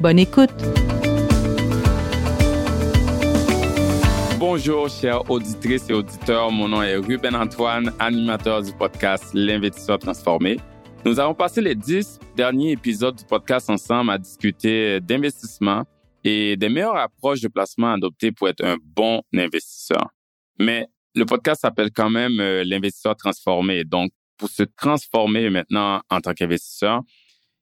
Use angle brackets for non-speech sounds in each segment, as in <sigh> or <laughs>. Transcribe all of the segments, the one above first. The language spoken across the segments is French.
Bonne écoute! Bonjour, chers auditrices et auditeurs. Mon nom est Ruben Antoine, animateur du podcast L'investisseur transformé. Nous avons passé les dix derniers épisodes du podcast ensemble à discuter d'investissement et des meilleures approches de placement adoptées pour être un bon investisseur. Mais le podcast s'appelle quand même euh, l'investisseur transformé. Donc, pour se transformer maintenant en tant qu'investisseur,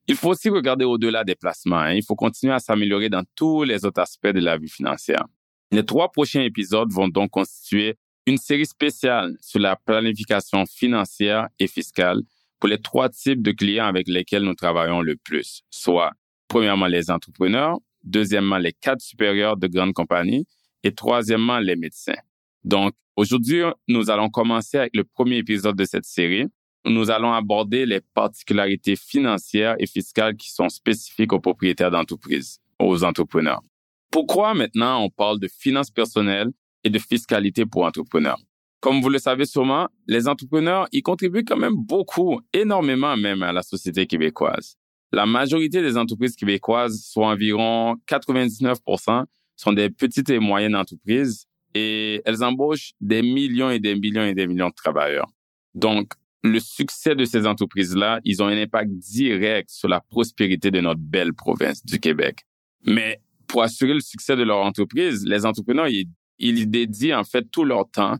il faut aussi regarder au-delà des placements. Hein. Il faut continuer à s'améliorer dans tous les autres aspects de la vie financière. Les trois prochains épisodes vont donc constituer une série spéciale sur la planification financière et fiscale pour les trois types de clients avec lesquels nous travaillons le plus, soit premièrement les entrepreneurs, deuxièmement les cadres supérieurs de grandes compagnies et troisièmement les médecins. Donc, aujourd'hui, nous allons commencer avec le premier épisode de cette série. Nous allons aborder les particularités financières et fiscales qui sont spécifiques aux propriétaires d'entreprises, aux entrepreneurs. Pourquoi maintenant on parle de finances personnelles et de fiscalité pour entrepreneurs? Comme vous le savez sûrement, les entrepreneurs, ils contribuent quand même beaucoup, énormément même à la société québécoise. La majorité des entreprises québécoises, soit environ 99%, sont des petites et moyennes entreprises et elles embauchent des millions et des millions et des millions de travailleurs. Donc, le succès de ces entreprises-là, ils ont un impact direct sur la prospérité de notre belle province du Québec. Mais pour assurer le succès de leur entreprise, les entrepreneurs, ils, ils dédient en fait tout leur temps,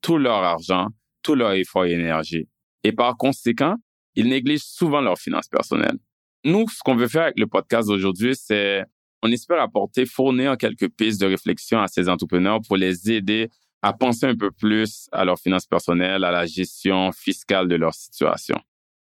tout leur argent, tout leur effort et énergie. Et par conséquent, ils négligent souvent leurs finances personnelles. Nous, ce qu'on veut faire avec le podcast d'aujourd'hui, c'est on espère apporter, fournir quelques pistes de réflexion à ces entrepreneurs pour les aider à penser un peu plus à leurs finances personnelles, à la gestion fiscale de leur situation.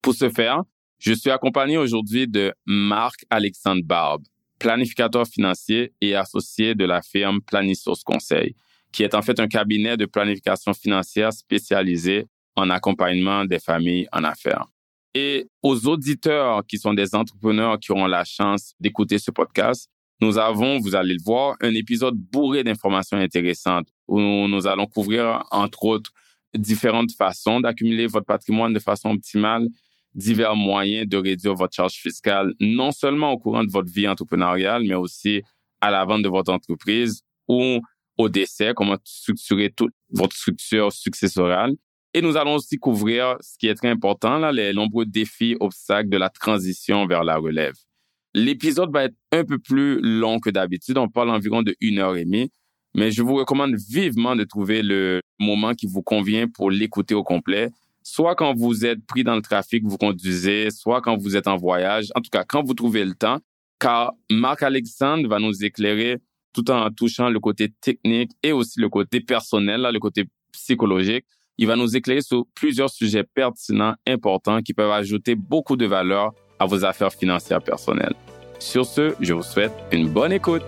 Pour ce faire, je suis accompagné aujourd'hui de Marc-Alexandre Barbe, planificateur financier et associé de la firme Planisource Conseil, qui est en fait un cabinet de planification financière spécialisé en accompagnement des familles en affaires. Et aux auditeurs qui sont des entrepreneurs qui auront la chance d'écouter ce podcast, nous avons, vous allez le voir, un épisode bourré d'informations intéressantes où nous allons couvrir, entre autres, différentes façons d'accumuler votre patrimoine de façon optimale, divers moyens de réduire votre charge fiscale, non seulement au courant de votre vie entrepreneuriale, mais aussi à la vente de votre entreprise ou au décès, comment structurer toute votre structure successorale. Et nous allons aussi couvrir ce qui est très important, là, les nombreux défis, obstacles de la transition vers la relève. L'épisode va être un peu plus long que d'habitude. On parle environ de une heure et demie. Mais je vous recommande vivement de trouver le moment qui vous convient pour l'écouter au complet. Soit quand vous êtes pris dans le trafic, vous conduisez, soit quand vous êtes en voyage. En tout cas, quand vous trouvez le temps. Car Marc Alexandre va nous éclairer tout en touchant le côté technique et aussi le côté personnel, le côté psychologique. Il va nous éclairer sur plusieurs sujets pertinents, importants, qui peuvent ajouter beaucoup de valeur à vos affaires financières personnelles. Sur ce, je vous souhaite une bonne écoute.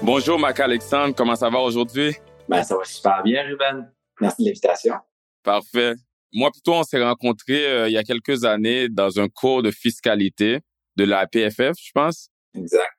Bonjour, Mac Alexandre, comment ça va aujourd'hui? Ben, ça va super bien, Ruben. Merci de l'invitation. Parfait. Moi, plutôt, on s'est rencontrés euh, il y a quelques années dans un cours de fiscalité de la PFF, je pense. Exact.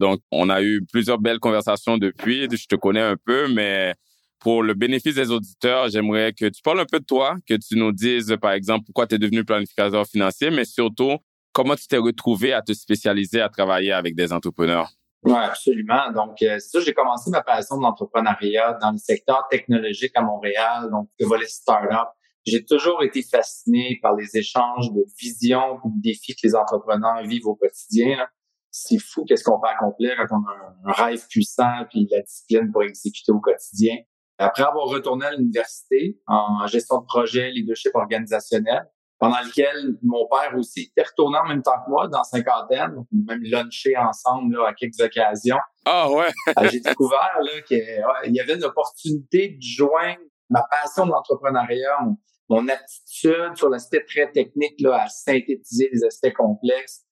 Donc, on a eu plusieurs belles conversations depuis. Je te connais un peu, mais pour le bénéfice des auditeurs, j'aimerais que tu parles un peu de toi, que tu nous dises, par exemple, pourquoi tu es devenu planificateur financier, mais surtout, comment tu t'es retrouvé à te spécialiser à travailler avec des entrepreneurs? Oui, absolument. Donc, euh, ça, j'ai commencé ma passion de l'entrepreneuriat dans le secteur technologique à Montréal, donc le volet start-up. J'ai toujours été fasciné par les échanges de visions de défis que les entrepreneurs vivent au quotidien. C'est fou qu'est-ce qu'on peut accomplir quand on a un rêve puissant puis la discipline pour exécuter au quotidien. Après avoir retourné à l'université en gestion de projet, leadership organisationnel, pendant lequel mon père aussi était retourné en même temps que moi dans cinquantaine, même lunché ensemble là, à quelques occasions. Ah ouais. Euh, j'ai découvert qu'il y avait une opportunité de joindre ma passion de l'entrepreneuriat, mon, mon, aptitude sur l'aspect très technique là, à synthétiser des aspects complexes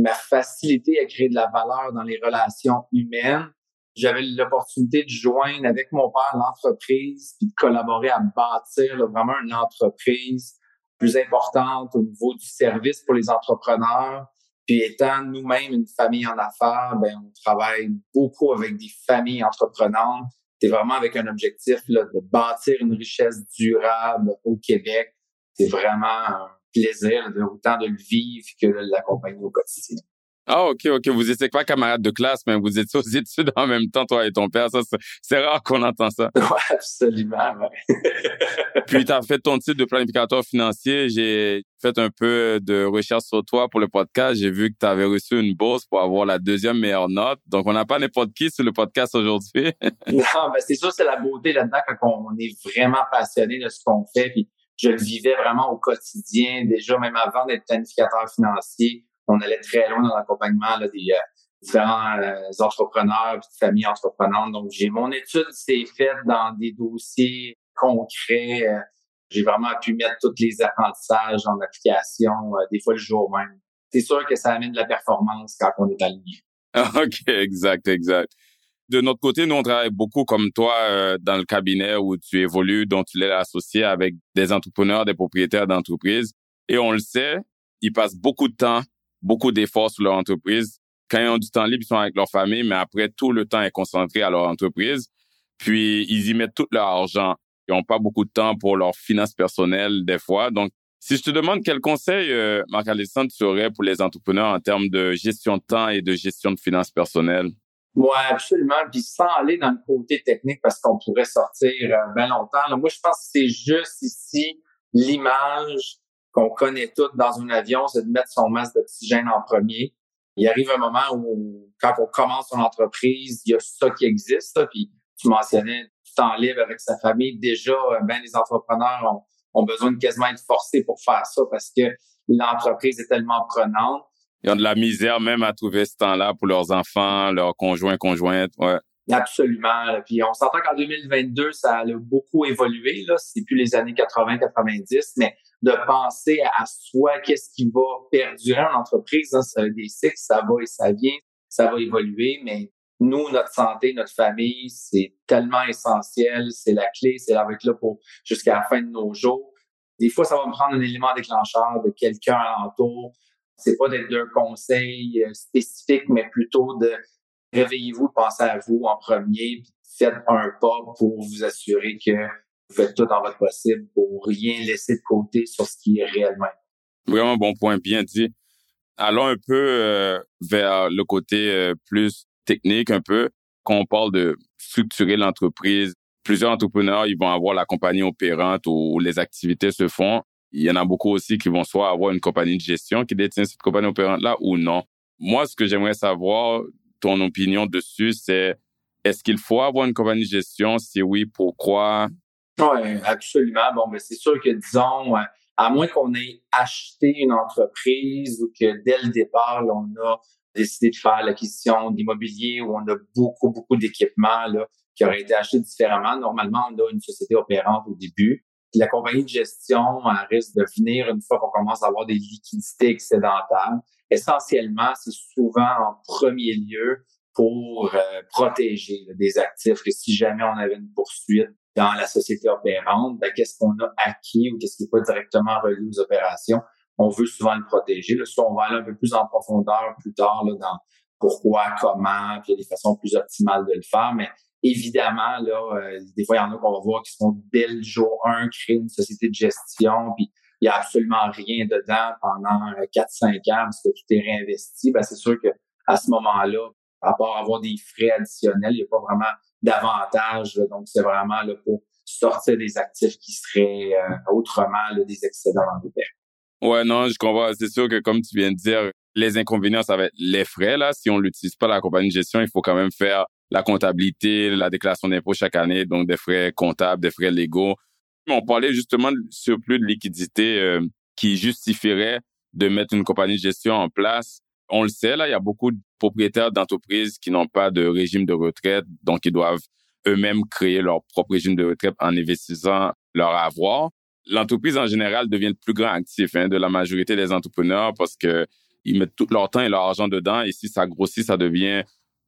ma facilité à créer de la valeur dans les relations humaines. J'avais l'opportunité de joindre avec mon père l'entreprise puis de collaborer à bâtir vraiment une entreprise plus importante au niveau du service pour les entrepreneurs. Puis étant nous-mêmes une famille en affaires, ben on travaille beaucoup avec des familles entreprenantes. C'est vraiment avec un objectif là, de bâtir une richesse durable au Québec. C'est vraiment un plaisir de, autant de le vivre que de l'accompagner au quotidien. Ah, OK, OK. Vous étiez pas camarade de classe, mais vous étiez aux <laughs> études en même temps, toi et ton père. Ça, c'est rare qu'on entend ça. Ouais, absolument, ouais. Puis, tu as <laughs> fait ton titre de planificateur financier. J'ai fait un peu de recherche sur toi pour le podcast. J'ai vu que tu avais reçu une bourse pour avoir la deuxième meilleure note. Donc, on n'a pas n'importe qui sur le podcast aujourd'hui. <laughs> non, mais c'est sûr, c'est la beauté là-dedans quand on est vraiment passionné de ce qu'on fait. Puis, je le vivais vraiment au quotidien, déjà même avant d'être planificateur financier on allait très loin dans l'accompagnement des euh, différents euh, entrepreneurs et familles entreprenantes. Donc, j'ai mon étude s'est faite dans des dossiers concrets. Euh, j'ai vraiment pu mettre tous les apprentissages en application, des fois le jour même. C'est sûr que ça amène de la performance quand on est aligné. <laughs> OK, exact, exact. De notre côté, nous, on travaille beaucoup comme toi dans le cabinet où tu évolues, dont tu l'es associé avec des entrepreneurs, des propriétaires d'entreprises. Et on le sait, ils passent beaucoup de temps beaucoup d'efforts sur leur entreprise. Quand ils ont du temps libre, ils sont avec leur famille, mais après, tout le temps est concentré à leur entreprise. Puis, ils y mettent tout leur argent. Ils n'ont pas beaucoup de temps pour leurs finances personnelles des fois. Donc, si je te demande quel conseil, euh, Marc-Alexandre, tu aurais pour les entrepreneurs en termes de gestion de temps et de gestion de finances personnelles? Oui, absolument. Puis sans aller dans le côté technique parce qu'on pourrait sortir euh, bien longtemps. moi, je pense que c'est juste ici l'image qu'on connaît toutes dans un avion, c'est de mettre son masque d'oxygène en premier. Il arrive un moment où, quand on commence son entreprise, il y a ça qui existe. puis tu mentionnais du temps libre avec sa famille. Déjà, euh, ben les entrepreneurs ont, ont besoin de quasiment être forcés pour faire ça parce que l'entreprise est tellement prenante. Ils ont de la misère même à trouver ce temps-là pour leurs enfants, leurs conjoints, conjointes. Ouais. Absolument. Puis on s'entend qu'en 2022, ça a beaucoup évolué. Là, c'est plus les années 80-90, mais de penser à soi, qu'est-ce qui va perdurer en entreprise, hein, ça des cycles, ça va et ça vient, ça va évoluer, mais nous, notre santé, notre famille, c'est tellement essentiel, c'est la clé, c'est avec là pour jusqu'à la fin de nos jours. Des fois, ça va me prendre un élément déclencheur de quelqu'un alentour. C'est pas d'être d'un conseil euh, spécifique, mais plutôt de réveillez-vous, pensez à vous en premier, puis faites un pas pour vous assurer que faites tout en votre possible pour rien laisser de côté sur ce qui est réellement. Vraiment bon point, bien dit. Allons un peu euh, vers le côté euh, plus technique un peu. Quand on parle de structurer l'entreprise, plusieurs entrepreneurs, ils vont avoir la compagnie opérante où les activités se font. Il y en a beaucoup aussi qui vont soit avoir une compagnie de gestion qui détient cette compagnie opérante-là ou non. Moi, ce que j'aimerais savoir, ton opinion dessus, c'est est-ce qu'il faut avoir une compagnie de gestion? Si oui, pourquoi? Oui, absolument. Bon, mais ben, c'est sûr que, disons, euh, à moins qu'on ait acheté une entreprise ou que dès le départ, on a décidé de faire l'acquisition d'immobilier où on a beaucoup, beaucoup d'équipements qui auraient été achetés différemment. Normalement, on a une société opérante au début. la compagnie de gestion risque de venir une fois qu'on commence à avoir des liquidités excédentaires. Essentiellement, c'est souvent en premier lieu pour euh, protéger des actifs que si jamais on avait une poursuite dans la société opérante, ben, qu'est-ce qu'on a acquis ou qu'est-ce qui n'est pas directement relié aux opérations, on veut souvent le protéger. Là, on va aller un peu plus en profondeur plus tard là, dans pourquoi, comment, puis il y a des façons plus optimales de le faire, mais évidemment, là, euh, des fois, il y en a qu'on va voir qui sont dès le jour 1 créer une société de gestion, puis il y a absolument rien dedans pendant 4-5 euh, ans parce que tout est réinvesti. Ben, c'est sûr que à ce moment-là, à part avoir des frais additionnels, il n'y a pas vraiment d'avantage. Donc, c'est vraiment là, pour sortir des actifs qui seraient euh, autrement des excédents en Ouais, non, je comprends. C'est sûr que comme tu viens de dire, les inconvénients, ça va être les frais. Là, si on l'utilise pas la compagnie de gestion, il faut quand même faire la comptabilité, la déclaration d'impôt chaque année, donc des frais comptables, des frais légaux. On parlait justement du surplus de liquidité euh, qui justifierait de mettre une compagnie de gestion en place on le sait, là, il y a beaucoup de propriétaires d'entreprises qui n'ont pas de régime de retraite, donc ils doivent eux-mêmes créer leur propre régime de retraite en investissant leur avoir. L'entreprise en général devient le plus grand actif hein, de la majorité des entrepreneurs parce que ils mettent tout leur temps et leur argent dedans. Et si ça grossit, ça devient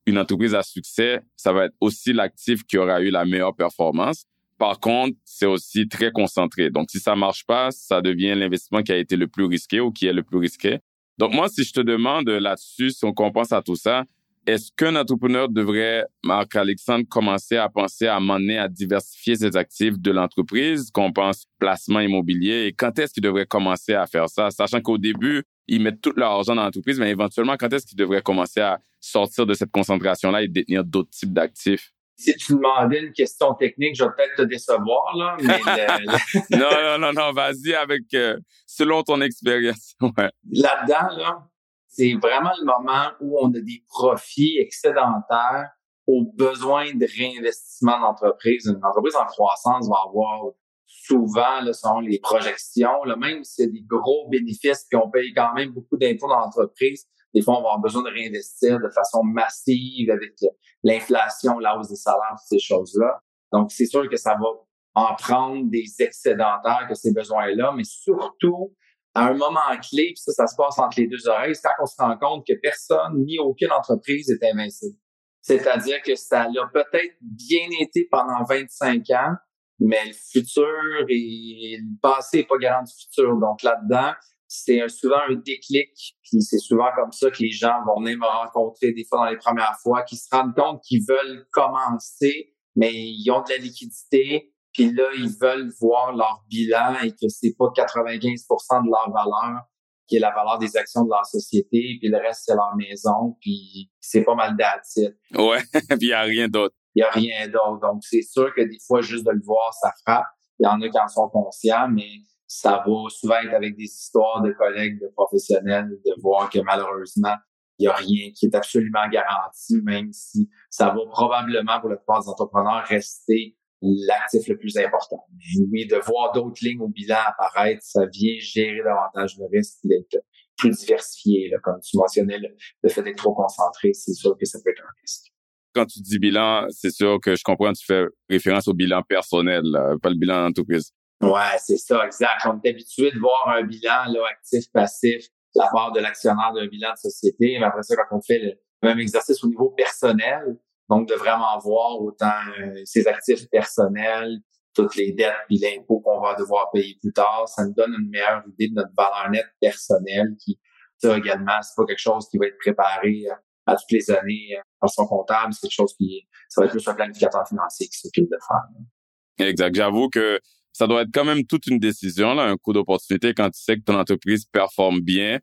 une entreprise à succès, ça va être aussi l'actif qui aura eu la meilleure performance. Par contre, c'est aussi très concentré. Donc, si ça marche pas, ça devient l'investissement qui a été le plus risqué ou qui est le plus risqué. Donc, moi, si je te demande là-dessus, si on compense à tout ça, est-ce qu'un entrepreneur devrait, Marc-Alexandre, commencer à penser à mener à diversifier ses actifs de l'entreprise, qu'on pense placement immobilier, et quand est-ce qu'il devrait commencer à faire ça, sachant qu'au début, ils mettent tout leur argent dans l'entreprise, mais éventuellement, quand est-ce qu'ils devraient commencer à sortir de cette concentration-là et détenir d'autres types d'actifs? Si tu demandais une question technique, je vais peut-être te décevoir, là. Mais <laughs> non, non, non, non, vas-y avec euh, selon ton expérience. <laughs> Ouais. Là-dedans, là, c'est vraiment le moment où on a des profits excédentaires aux besoins de réinvestissement d'entreprise. Une entreprise en croissance va avoir souvent, là, selon les projections, là, même s'il y a des gros bénéfices, puis on paye quand même beaucoup d'impôts dans l'entreprise, des fois, on va avoir besoin de réinvestir de façon massive avec l'inflation, la hausse des salaires, ces choses-là. Donc, c'est sûr que ça va en prendre des excédentaires que ces besoins-là, mais surtout, à un moment clé, puis ça, ça se passe entre les deux oreilles, c'est quand on se rend compte que personne ni aucune entreprise est invincible. C'est-à-dire que ça a peut-être bien été pendant 25 ans, mais le futur et le passé n'est pas garant du futur. Donc là-dedans, c'est souvent un déclic, puis c'est souvent comme ça que les gens vont venir me rencontrer des fois dans les premières fois, qui se rendent compte qu'ils veulent commencer, mais ils ont de la liquidité, puis là, ils veulent voir leur bilan et que c'est pas 95% de leur valeur qui est la valeur des actions de leur société, puis le reste, c'est leur maison, puis c'est pas mal d'attitude. Ouais, <laughs> puis il n'y a rien d'autre. Il n'y a rien d'autre. Donc, c'est sûr que des fois, juste de le voir, ça frappe. Il y en a qui en sont conscients, mais ça va souvent être avec des histoires de collègues, de professionnels, de voir que malheureusement, il n'y a rien qui est absolument garanti, même si ça va probablement pour la plupart des entrepreneurs rester l'actif le plus important. Oui, de voir d'autres lignes au bilan apparaître, ça vient gérer davantage le risque d'être plus diversifié. Comme tu mentionnais, le, fait d'être trop concentré, c'est sûr que ça peut être un risque. Quand tu dis bilan, c'est sûr que je comprends, tu fais référence au bilan personnel, pas le bilan d'entreprise. Ouais, c'est ça, exact. On est habitué de voir un bilan là, actif, passif, la part de l'actionnaire d'un bilan de société. Mais après ça, quand on fait le même exercice au niveau personnel, donc de vraiment voir autant euh, ses actifs personnels, toutes les dettes puis l'impôt qu'on va devoir payer plus tard, ça nous donne une meilleure idée de notre valeur nette personnelle qui, ça également, c'est pas quelque chose qui va être préparé euh, à toutes les années euh, par son comptable, c'est quelque chose qui, ça va être plus un planificateur financier qui s'occupe de faire. Exact. J'avoue que ça doit être quand même toute une décision, là, un coup d'opportunité quand tu sais que ton entreprise performe bien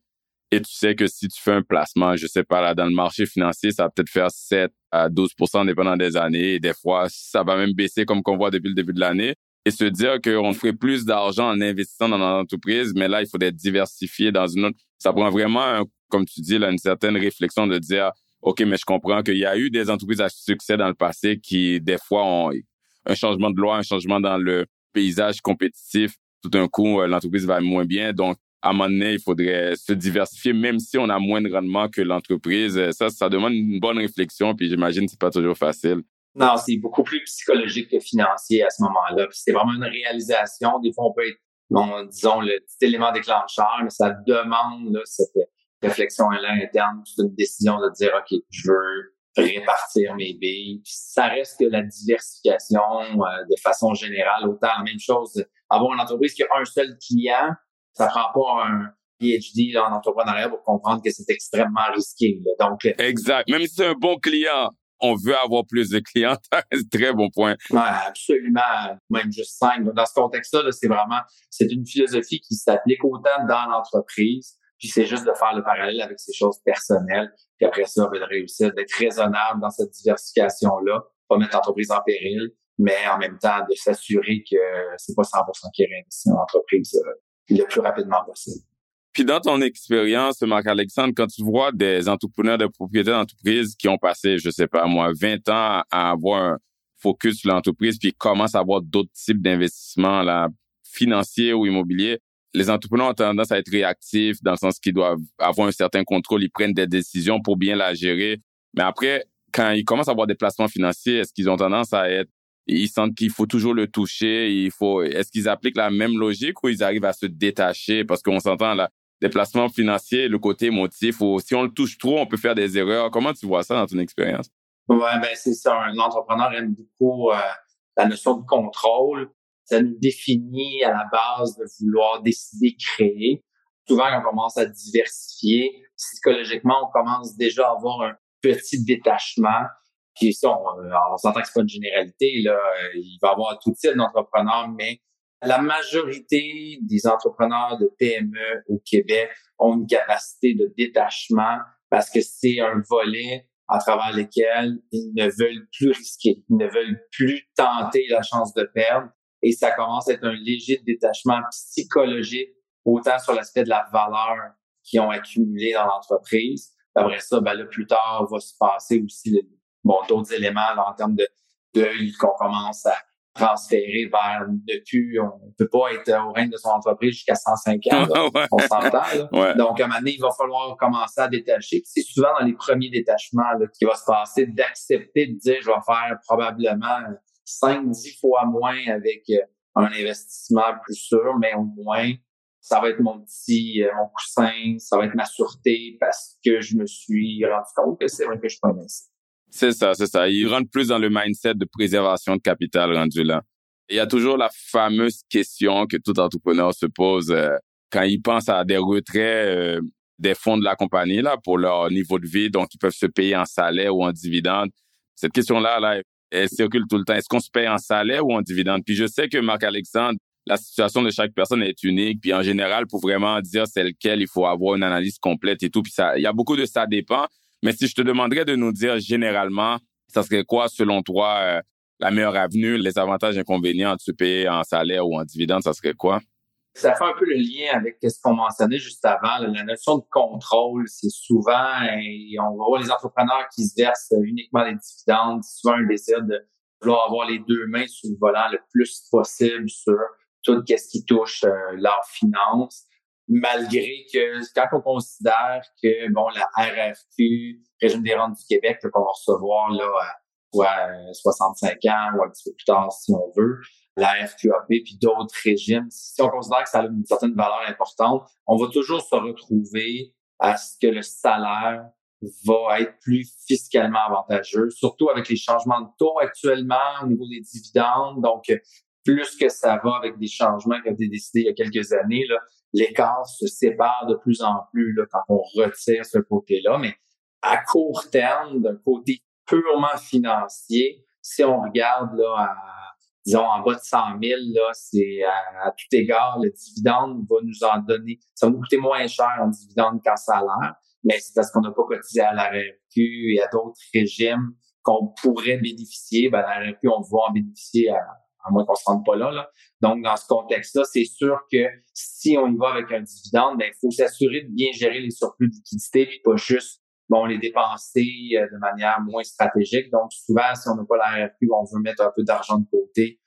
et tu sais que si tu fais un placement, je sais pas, là, dans le marché financier, ça va peut-être faire 7 à 12% dépendant des années et des fois, ça va même baisser comme qu'on voit depuis le début de l'année. Et se dire qu'on ferait plus d'argent en investissant dans notre entreprise, mais là, il faut être diversifié dans une autre. Ça prend vraiment, comme tu dis, là, une certaine réflexion de dire, OK, mais je comprends qu'il y a eu des entreprises à succès dans le passé qui, des fois, ont un changement de loi, un changement dans le paysage compétitif, tout d'un coup, euh, l'entreprise va moins bien. Donc, à un moment donné, il faudrait se diversifier, même si on a moins de rendement que l'entreprise. Euh, ça, ça demande une bonne réflexion, puis j'imagine que c'est pas toujours facile. Non, c'est beaucoup plus psychologique que financier à ce moment-là. C'est vraiment une réalisation. Des fois, on peut être, bon, disons, le petit élément déclencheur, mais ça demande cette réflexion-là interne, c'est une décision de dire, OK, je veux répartir mes billes. ça reste que la diversification euh, de façon générale, autant la même chose, avoir une entreprise qui a un seul client, ça prend pas un PhD en entrepreneuriat pour comprendre que c'est extrêmement risqué. Donc, euh, exact. Même si c'est un bon client, on veut avoir plus de clients. <laughs> très bon point. Ouais, absolument. Même juste cinq. Dans ce contexte-là, c'est vraiment, c'est une philosophie qui s'applique autant dans l'entreprise puis c'est juste de faire le parallèle avec ces choses personnelles. Puis après ça, ben, de réussir d'être raisonnable dans cette diversification-là, pas mettre l'entreprise en péril, mais en même temps de s'assurer que c'est pas 100% qui réinvestit dans l'entreprise euh, le plus rapidement possible. Puis dans ton expérience, Marc-Alexandre, quand tu vois des entrepreneurs, des propriétaires d'entreprise qui ont passé, je sais pas moi, 20 ans à avoir un focus sur l'entreprise, puis commencent à avoir d'autres types d'investissements là, financiers ou immobiliers, les entrepreneurs ont tendance à être réactifs dans le sens qu'ils doivent avoir un certain contrôle, ils prennent des décisions pour bien la gérer. Mais après, quand ils commencent à avoir des placements financiers, est-ce qu'ils ont tendance à être, ils sentent qu'il faut toujours le toucher, il faut, est-ce qu'ils appliquent la même logique ou ils arrivent à se détacher? Parce qu'on s'entend là, des placements financiers, le côté émotif, ou si on le touche trop, on peut faire des erreurs. Comment tu vois ça dans ton expérience? Ouais, ben c'est ça. Un entrepreneur aime beaucoup euh, la notion de contrôle. Ça nous définit à la base de vouloir décider, créer. Souvent, quand on commence à diversifier, psychologiquement, on commence déjà à avoir un petit détachement. Puis ça, on, on s'entend que c'est pas une généralité. Là, il va y avoir tout type d'entrepreneurs, mais la majorité des entrepreneurs de PME au Québec ont une capacité de détachement parce que c'est un volet à travers lequel ils ne veulent plus risquer, ils ne veulent plus tenter la chance de perdre. Et ça commence à être un léger détachement psychologique, autant sur l'aspect de la valeur qu'ils ont accumulée dans l'entreprise. Après ça, ben là, plus tard, va se passer aussi bon, d'autres éléments en termes de deuil qu'on commence à transférer vers ne plus, on peut pas être au règne de son entreprise jusqu'à 105 ans. <laughs> On s'entend. Donc, à un moment donné, il va falloir commencer à détacher. C'est souvent dans les premiers détachements là, qui va se passer d'accepter de dire je vais faire probablement 5-10 fois moins avec euh, un investissement plus sûr, mais au moins ça va être mon petit, euh, mon coussin, ça va être ma sûreté parce que je me suis rendu compte que c'est vrai que je peux investir. C'est ça, c'est ça. Il rentre plus dans le mindset de préservation de capital rendu là. Il y a toujours la fameuse question que tout entrepreneur se pose euh, quand il pense à des retraits des fonds de la compagnie là pour leur niveau de vie, donc ils peuvent se payer en salaire ou en dividende. Cette question-là, là, elle circule tout le temps. Est-ce qu'on se paye en salaire ou en dividende? Puis je sais que Marc-Alexandre, la situation de chaque personne est unique. Puis en général, pour vraiment dire c'est lequel, il faut avoir une analyse complète et tout. Puis ça, il y a beaucoup de ça dépend. Mais si je te demanderais de nous dire généralement, ça serait quoi, selon toi, euh, la meilleure avenue, les avantages et inconvénients de se payer en salaire ou en dividende, ça serait quoi? Ça fait un peu le lien avec ce qu'on mentionnait juste avant. La notion de contrôle, c'est souvent, on va voir les entrepreneurs qui se versent uniquement les dividendes, souvent un désir de vouloir avoir les deux mains sur le volant le plus possible sur tout ce qui touche euh, leurs finances. Malgré que quand on considère que bon la RFQ, régime des rentes du Québec, qu'on va recevoir là à 65 ans ou un petit peu plus tard si on veut, la RQAP puis d'autres régimes, si on considère que ça a une certaine valeur importante, on va toujours se retrouver à ce que le salaire va être plus fiscalement avantageux, surtout avec les changements de taux actuellement au niveau des dividendes. Donc, plus que ça va avec des changements qui ont été décidés il y a quelques années, l'écart se sépare de plus en plus là, quand on retire ce côté-là. Mais à court terme, d'un côté purement financier, si on regarde là, à, disons en bas de 100 000, là, c'est à, tout égard, le dividende va nous en donner, ça va nous coûter moins cher en dividende qu'en salaire, mais c'est parce qu'on n'a pas cotisé à la RFQ et à d'autres régimes qu'on pourrait bénéficier. Ben, la RFQ, on va en bénéficier à, à moins qu'on se rende pas là, là. Donc, dans ce contexte-là, c'est sûr que si on y va avec un dividende, ben, il faut s'assurer de bien gérer les surplus de liquidité, puis pas juste bon les dépenser euh, de manière moins stratégique. Donc, souvent, si on n'a pas la on veut mettre un peu d'argent de côté,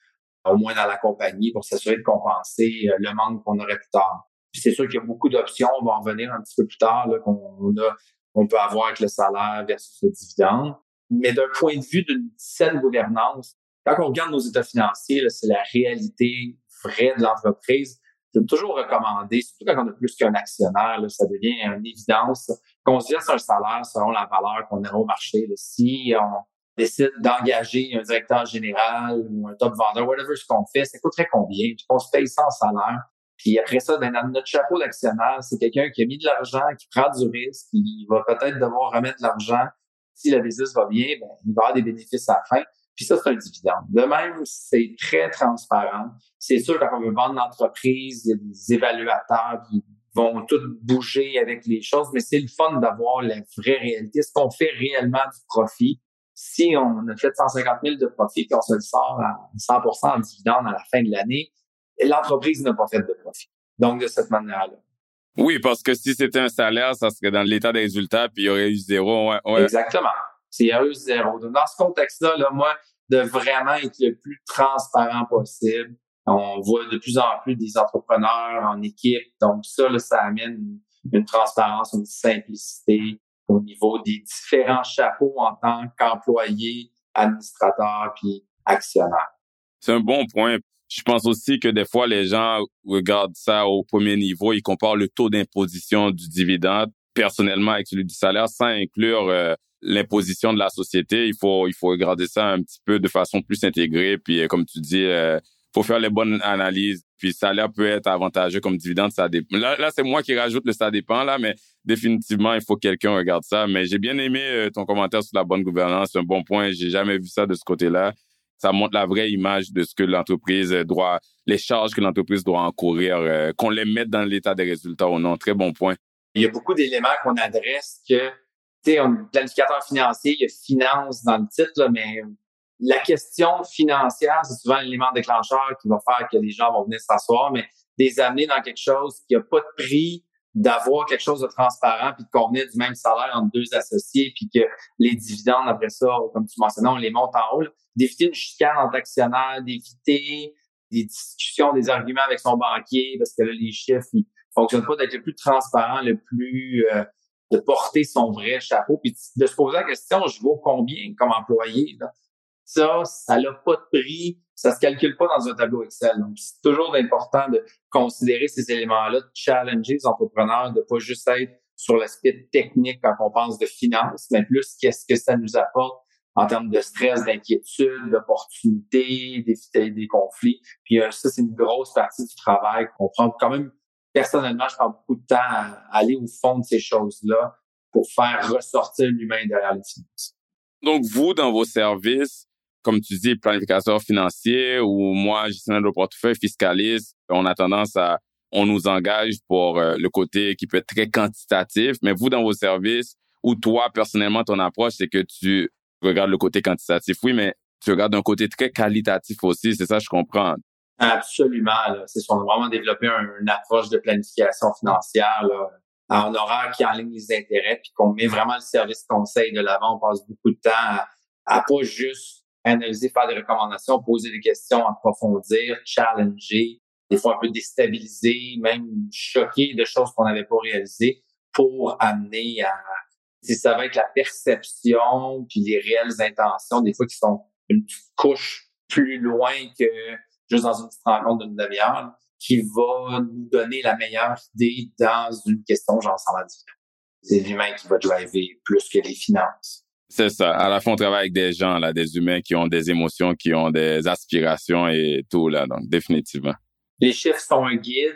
au moins dans la compagnie, pour s'assurer de compenser euh, le manque qu'on aurait plus tard. Puis c'est sûr qu'il y a beaucoup d'options, on va en revenir un petit peu plus tard, qu'on a, peut avoir avec le salaire versus le dividende. Mais d'un point de vue d'une saine gouvernance, quand on regarde nos états financiers, c'est la réalité vraie de l'entreprise. Vais toujours recommander, surtout quand on a plus qu'un actionnaire, ça devient une évidence qu'on se verse un salaire selon la valeur qu'on a au marché. Si on décide d'engager un directeur général ou un top vendeur, whatever ce qu'on fait, ça coûterait combien? Puis on se paye ça en salaire. Puis après ça, dans notre chapeau d'actionnaire, c'est quelqu'un qui a mis de l'argent, qui prend du risque, qui va peut-être devoir remettre de l'argent. Si la business va bien, ben, il va avoir des bénéfices à la fin. Puis ça, c'est un dividende. De même, c'est très transparent. C'est sûr, quand on veut vendre l'entreprise, il y a des évaluateurs qui vont tout bouger avec les choses, mais c'est le fun d'avoir la vraie réalité. Est-ce qu'on fait réellement du profit? Si on a fait 150 000 de profit puis on se le sort à 100% en dividende à la fin de l'année, l'entreprise n'a pas fait de profit. Donc, de cette manière-là. Oui, parce que si c'était un salaire, ça serait dans l'état des résultats, puis il y aurait eu zéro. Ouais, Exactement. C'est eux zéro. Dans ce contexte-là, là, moi, de vraiment être le plus transparent possible. On voit de plus en plus des entrepreneurs en équipe. Donc, ça, là, ça amène une, transparence, une simplicité au niveau des différents chapeaux en tant qu'employé, administrateur puis actionnaire. C'est un bon point. je pense aussi que des fois, les gens regardent ça au premier niveau, ils comparent le taux d'imposition du dividende personnellement avec celui du salaire sans inclure euh, l'imposition de la société. Il faut, il faut regarder ça un petit peu de façon plus intégrée. Puis, euh, comme tu dis, euh, faut faire les bonnes analyses. Puis, salaire peut être avantageux comme dividende. Ça dépend. Là, là c'est moi qui rajoute le ça dépend, là, mais définitivement, il faut que quelqu'un regarde ça. Mais j'ai bien aimé euh, ton commentaire sur la bonne gouvernance. C'est un bon point. J'ai jamais vu ça de ce côté-là. Ça montre la vraie image de ce que l'entreprise doit, les charges que l'entreprise doit encourir, qu'on les mette dans l'état des résultats ou non. Très bon point. Il y a beaucoup d'éléments qu'on adresse que sais, on planificateur financier, il y a finance dans le titre, mais la question financière, c'est souvent l'élément déclencheur qui va faire que les gens vont venir s'asseoir, mais des amener dans quelque chose qui a pas de prix, d'avoir quelque chose de transparent, puis de convenir du même salaire entre deux associés, puis que les dividendes, après ça, comme tu mentionnais, on les monte en haut, d'éviter une chicane entre actionnaires, d'éviter des discussions, des arguments avec son banquier, parce que là, les chiffres, ils fonctionnent pas, d'être le plus transparent, le plus... Euh, de porter son vrai chapeau, puis de se poser la question, je vaux combien comme employé? Là? Ça, ça n'a pas de prix, ça se calcule pas dans un tableau Excel. Donc, c'est toujours important de considérer ces éléments-là, de challenger les entrepreneurs, de pas juste être sur l'aspect technique quand on pense de finance, mais plus qu'est-ce que ça nous apporte en termes de stress, d'inquiétude, d'opportunités, des conflits. Puis euh, ça, c'est une grosse partie du travail qu'on prend quand même personnellement, je prends beaucoup de temps à aller au fond de ces choses-là pour faire ressortir l'humain derrière les finances. Donc, vous, dans vos services, comme tu dis, planificateur financier ou moi, gestionnaire de portefeuille, fiscaliste, on a tendance à, on nous engage pour euh, le côté qui peut être très quantitatif, mais vous, dans vos services, ou toi, personnellement, ton approche, c'est que tu regardes le côté quantitatif, oui, mais tu regardes un côté très qualitatif aussi, c'est ça, je comprends. Absolument. C'est on a vraiment développé une approche de planification financière là, en horaire qui enligne les intérêts, puis qu'on met vraiment le service conseil de l'avant. On passe beaucoup de temps à, à pas juste analyser, faire des recommandations, poser des questions, approfondir, challenger, des fois un peu déstabiliser, même choquer de choses qu'on n'avait pas réalisées pour amener à si ça va être la perception puis les réelles intentions, des fois qui sont une petite couche plus loin que juste dans une petite rencontre d'une demi-heure, qui va nous donner la meilleure idée dans une question genre sans la C'est l'humain qui va driver plus que les finances. C'est ça. À la fin, on travaille avec des gens, là, des humains qui ont des émotions, qui ont des aspirations et tout, là. Donc, définitivement. Les chiffres sont un guide,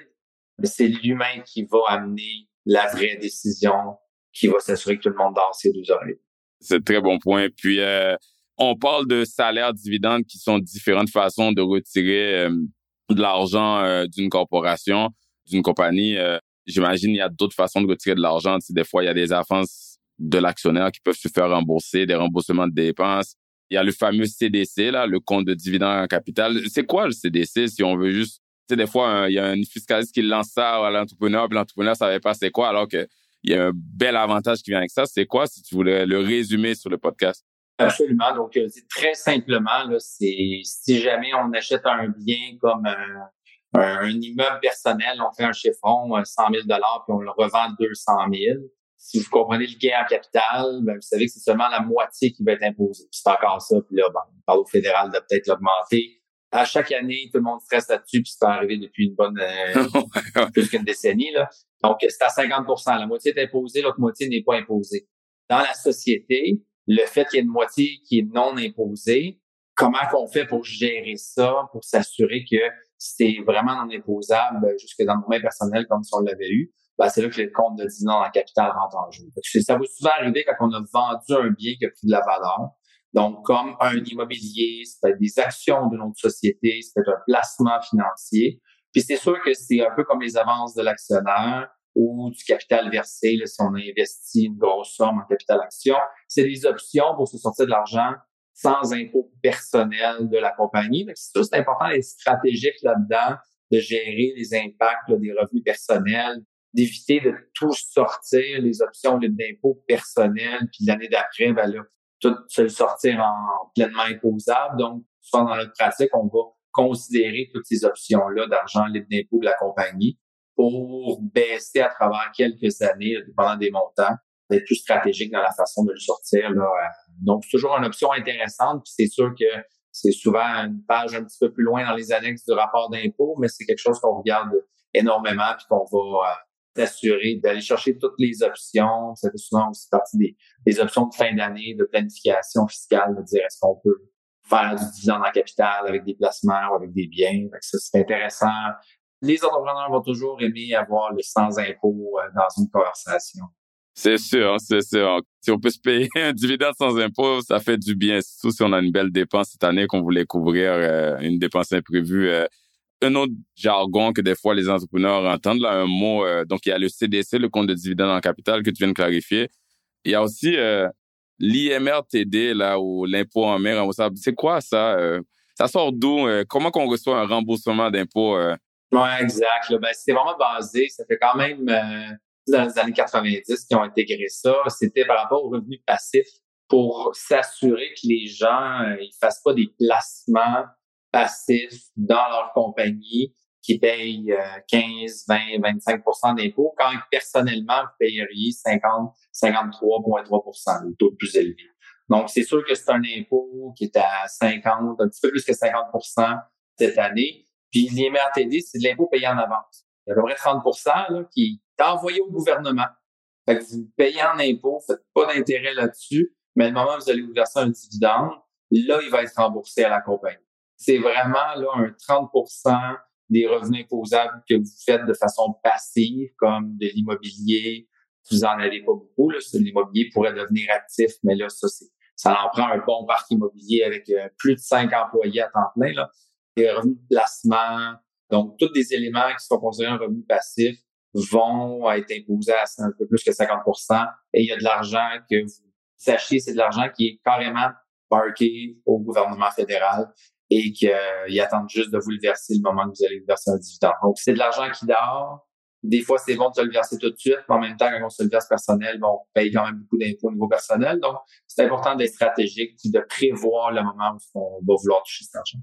mais c'est l'humain qui va amener la vraie décision, qui va s'assurer que tout le monde danse ses deux oreilles. C'est un très bon point. Puis, euh, on parle de salaires dividendes qui sont différentes façons de retirer euh, de l'argent euh, d'une corporation, d'une compagnie. J'imagine il y a d'autres façons de retirer de l'argent. des fois, il y a des avances de l'actionnaire qui peuvent se faire rembourser, des remboursements de dépenses. Il y a le fameux CDC, là, le compte de dividende en capital. C'est quoi le CDC si on veut juste... Tu sais, des fois, il y a un fiscaliste qui lance ça à l'entrepreneur, puis l'entrepreneur savait pas c'est quoi, alors que il y a un bel avantage qui vient avec ça. C'est quoi, si tu voulais le résumer sur le podcast? Absolument. Donc, euh, très simplement, là, c'est si jamais on achète un bien comme un, un, immeuble personnel, on fait un chiffon, 100 000 dollars, puis on le revend 200 000. Si vous comprenez le gain en capital, ben, vous savez que c'est seulement la moitié qui va être imposée. C'est encore ça. Puis là, ben, on parle au fédéral de peut-être l'augmenter. À chaque année, tout le monde stresse là-dessus, puis c'est arrivé depuis une bonne euh, <laughs> plus qu'une décennie. Là. Donc, c'est à 50% La moitié est imposée, l'autre moitié n'est pas imposée. Dans la société, le fait qu'il y ait une moitié qui est non imposée, comment qu'on fait pour gérer ça, pour s'assurer que c'est vraiment non imposable euh, jusque dans le domaine personnel comme si on l'avait eu, ben, c'est là que le compte de dividende en capital rentre en jeu. Ça va souvent arriver quand on a vendu un bien qui a pris de la valeur. Donc, comme un immobilier, ça peut être des actions d'une autre société, ça peut être un placement financier. Puis c'est sûr que c'est un peu comme les avances de l'actionnaire ou du capital versé, là, si on a investi une grosse somme en capital action. C'est des options pour se sortir de l'argent sans impôt personnel de la compagnie. C'est c'est important d'être stratégique là-dedans, de gérer les impacts des revenus personnels, d'éviter de tout sortir, les options d'impôt personnel, puis l'année d'après, ben là, tout se le sortir en pleinement imposable. Donc, souvent dans notre pratique, on va considérer toutes ces options-là d'argent libre d'impôt de la compagnie pour baisser à travers quelques années, dépendant des montants, d'être plus stratégique dans la façon de le sortir. Là. Donc, c'est toujours une option intéressante. Puis c'est sûr que C'est souvent une page un petit peu plus loin dans les annexes du rapport d'impôt, mais c'est quelque chose qu'on regarde énormément puis qu'on va d'aller chercher toutes les options. Ça fait souvent aussi partie des, options de fin d'année, de planification fiscale, de dire est-ce qu'on peut faire du dividende en capital avec des placements ou avec des biens? Ça, c'est intéressant. Les entrepreneurs vont toujours aimer avoir le sans impôt euh, dans une conversation. C'est sûr, c'est sûr. Si on peut se payer <laughs> un dividende sans impôt, ça fait du bien. Surtout si on a une belle dépense cette année qu'on voulait couvrir, euh, une dépense imprévue. Euh. Un autre jargon que des fois les entrepreneurs entendent, là, un mot, euh, donc il y a le CDC, le compte de dividende en capital que tu viens de clarifier. Il y a aussi l'IMRTD, là, ou l'impôt en mer remboursable. C'est quoi ça? ça sort d'où? comment qu'on reçoit un remboursement d'impôt? Oui, exact. Ben, c'est vraiment basé. Ça fait quand même dans les années 90 qui ont intégré ça, c'était par rapport aux revenus passifs pour s'assurer que les gens euh, ils fassent pas des placements passifs dans leur compagnie qui payent 15, 20, 25% d'impôts quand personnellement vous payeriez 50, 53,3% le taux le plus élevé. Donc, c'est sûr que c'est un impôt qui est à 50, un petit peu plus que 50% cette année. Puis l'IMRTD, c'est de l'impôt payé en avance. Il y a à peu près 30 là, qui envoyé au gouvernement. Fait que vous payez en impôt, faites pas d'intérêt là-dessus, mais le moment où vous allez vous verser un dividende, là, il va être remboursé à la compagnie. C'est vraiment là un 30% des revenus imposables que vous faites de façon passive, comme de l'immobilier. Vous en avez pas beaucoup. Là, l'immobilier pourrait devenir actif, mais là, ça, c'est, ça en prend un bon parc immobilier avec euh, plus de cinq employés à temps plein. Là. Des revenus de placement, donc tous des éléments qui sont considérés un revenu passif vont être imposés à un peu plus que 50% et il y a de l'argent que vous sachiez, c'est de l'argent qui est carrément parqué au gouvernement fédéral et qu'ils attendent juste de vous le verser le moment que vous allez verser un dividende. Donc, c'est de l'argent qui dort. Des fois, c'est bon de se le verser tout de suite, mais en même temps, quand on se le verse personnel, bon, on paye quand même beaucoup d'impôts au niveau personnel. Donc, c'est important d'être stratégique et de prévoir le moment où on va vouloir toucher cet argent.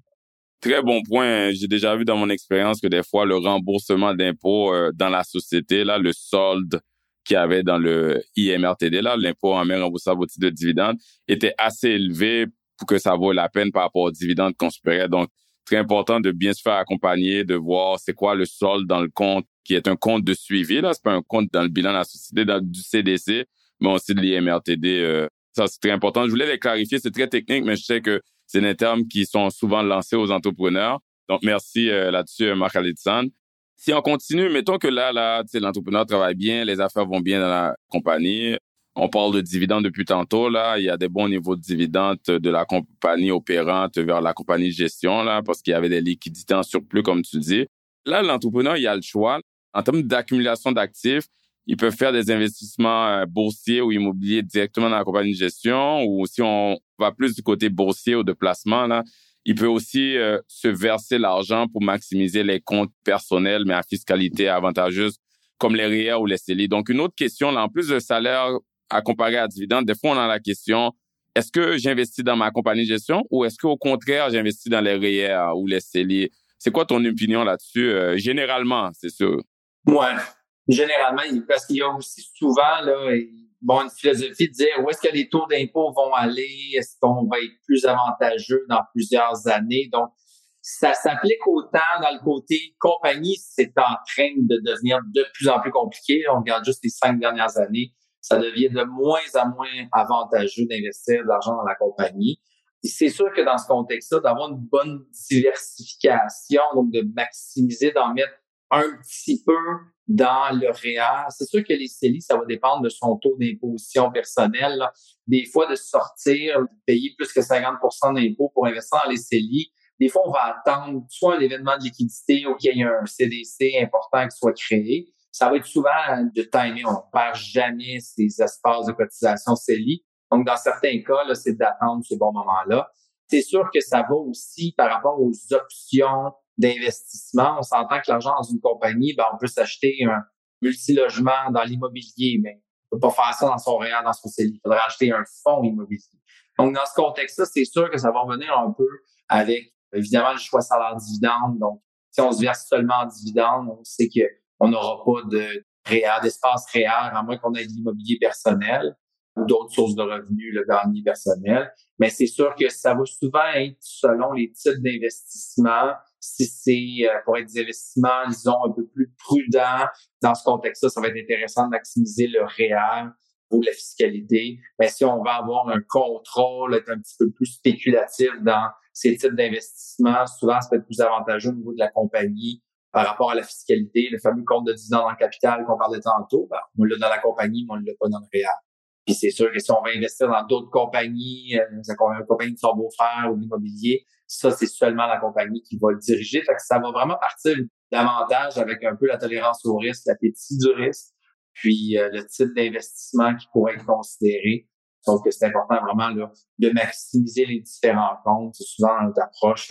Très bon point. J'ai déjà vu dans mon expérience que des fois, le remboursement d'impôts euh, dans la société, là, le solde qu'il y avait dans le IMRTD, là, l'impôt en mer remboursable au titre de dividende, était assez élevé pour que ça vaut la peine par rapport aux dividendes qu'on se paierait. Donc, très important de bien se faire accompagner, de voir c'est quoi le solde dans le compte, qui est un compte de suivi. Là, c'est pas un compte dans le bilan de la société du CDC, mais aussi de l'IMRTD. Euh, ça, c'est très important. Je voulais les clarifier. C'est très technique, mais je sais que c'est des termes qui sont souvent lancés aux entrepreneurs. Donc, merci euh, là-dessus, Marc Alitsan. Si on continue, mettons que là, là, l'entrepreneur travaille bien, les affaires vont bien dans la compagnie. On parle de dividendes depuis tantôt, là. Il y a des bons niveaux de dividendes de la compagnie opérante vers la compagnie de gestion, là, parce qu'il y avait des liquidités en surplus, comme tu dis. Là, l'entrepreneur, il a le choix. En termes d'accumulation d'actifs, il peut faire des investissements euh, boursiers ou immobiliers directement dans la compagnie de gestion, ou si on va plus du côté boursier ou de placement, là, il peut aussi euh, se verser l'argent pour maximiser les comptes personnels, mais à fiscalité avantageuse, comme les REER ou les CELI. Donc, une autre question, là, en plus de salaire à comparer à dividende, des fois, on a la question, est-ce que j'investis dans ma compagnie de gestion ou est-ce qu'au contraire, j'investis dans les REER ou les CELI? C'est quoi ton opinion là-dessus? Euh, généralement, c'est sûr? Ouais, généralement, parce qu'il y a aussi souvent là, bon, une philosophie de dire où est-ce que les taux d'impôt vont aller, est-ce qu'on va être plus avantageux dans plusieurs années? Donc, ça s'applique autant dans le côté compagnie, c'est en train de devenir de plus en plus compliqué. On regarde juste les cinq dernières années, ça devient de moins en moins avantageux d'investir de l'argent dans la compagnie. C'est sûr que dans ce contexte-là, d'avoir une bonne diversification, donc de maximiser, d'en mettre un petit peu dans le REER. C'est sûr que les CELI, ça va dépendre de son taux d'imposition personnelle. Des fois, de sortir, de payer plus que 50 d'impôts pour investir dans les CELI, des fois, on va attendre soit un événement de liquidité ou qu'il y ait un CDC important qui soit créé. Ça va être souvent de timing. On ne perd jamais ces espaces de cotisation CELI. Donc, dans certains cas, c'est d'attendre ce bon moment-là. C'est sûr que ça va aussi par rapport aux options d'investissement. On s'entend que l'argent dans une compagnie, ben, on peut s'acheter un multilogement dans l'immobilier, mais on peut pas faire ça dans son réel, dans son CELI. Il faudrait acheter un fonds immobilier. Donc, dans ce contexte-là, c'est sûr que ça va revenir un peu avec, évidemment, le choix salaire-dividende. Donc, si on se verse seulement en dividende, on sait qu'on n'aura pas de réel, d'espace réel, à moins qu'on ait de l'immobilier personnel. ou d'autres sources de revenus, le gagné personnel. Mais c'est sûr que ça va souvent être selon les types d'investissement. Si c'est euh, pour être des investissements, disons, un peu plus prudents, dans ce contexte-là, ça va être intéressant de maximiser le réel ou la fiscalité. Mais si on va avoir un contrôle, être un petit peu plus spéculatif dans ces types d'investissements, souvent, ça peut être plus avantageux au niveau de la compagnie par rapport à la fiscalité. Le fameux compte de dividende en capital qu'on parlait tantôt, ben, on l'a dans la compagnie, mais on ne l'a pas dans le réel. Puis c'est sûr que si on va investir dans d'autres compagnies, euh, une compagnie de son beau-frère ou l'immobilier, ça, c'est seulement la compagnie qui va le diriger. Fait que ça va vraiment partir davantage avec un peu la tolérance au risque, l'appétit du risque, puis euh, le type d'investissement qui pourrait être considéré. Donc, c'est important vraiment là, de maximiser les différents comptes. C'est souvent notre approche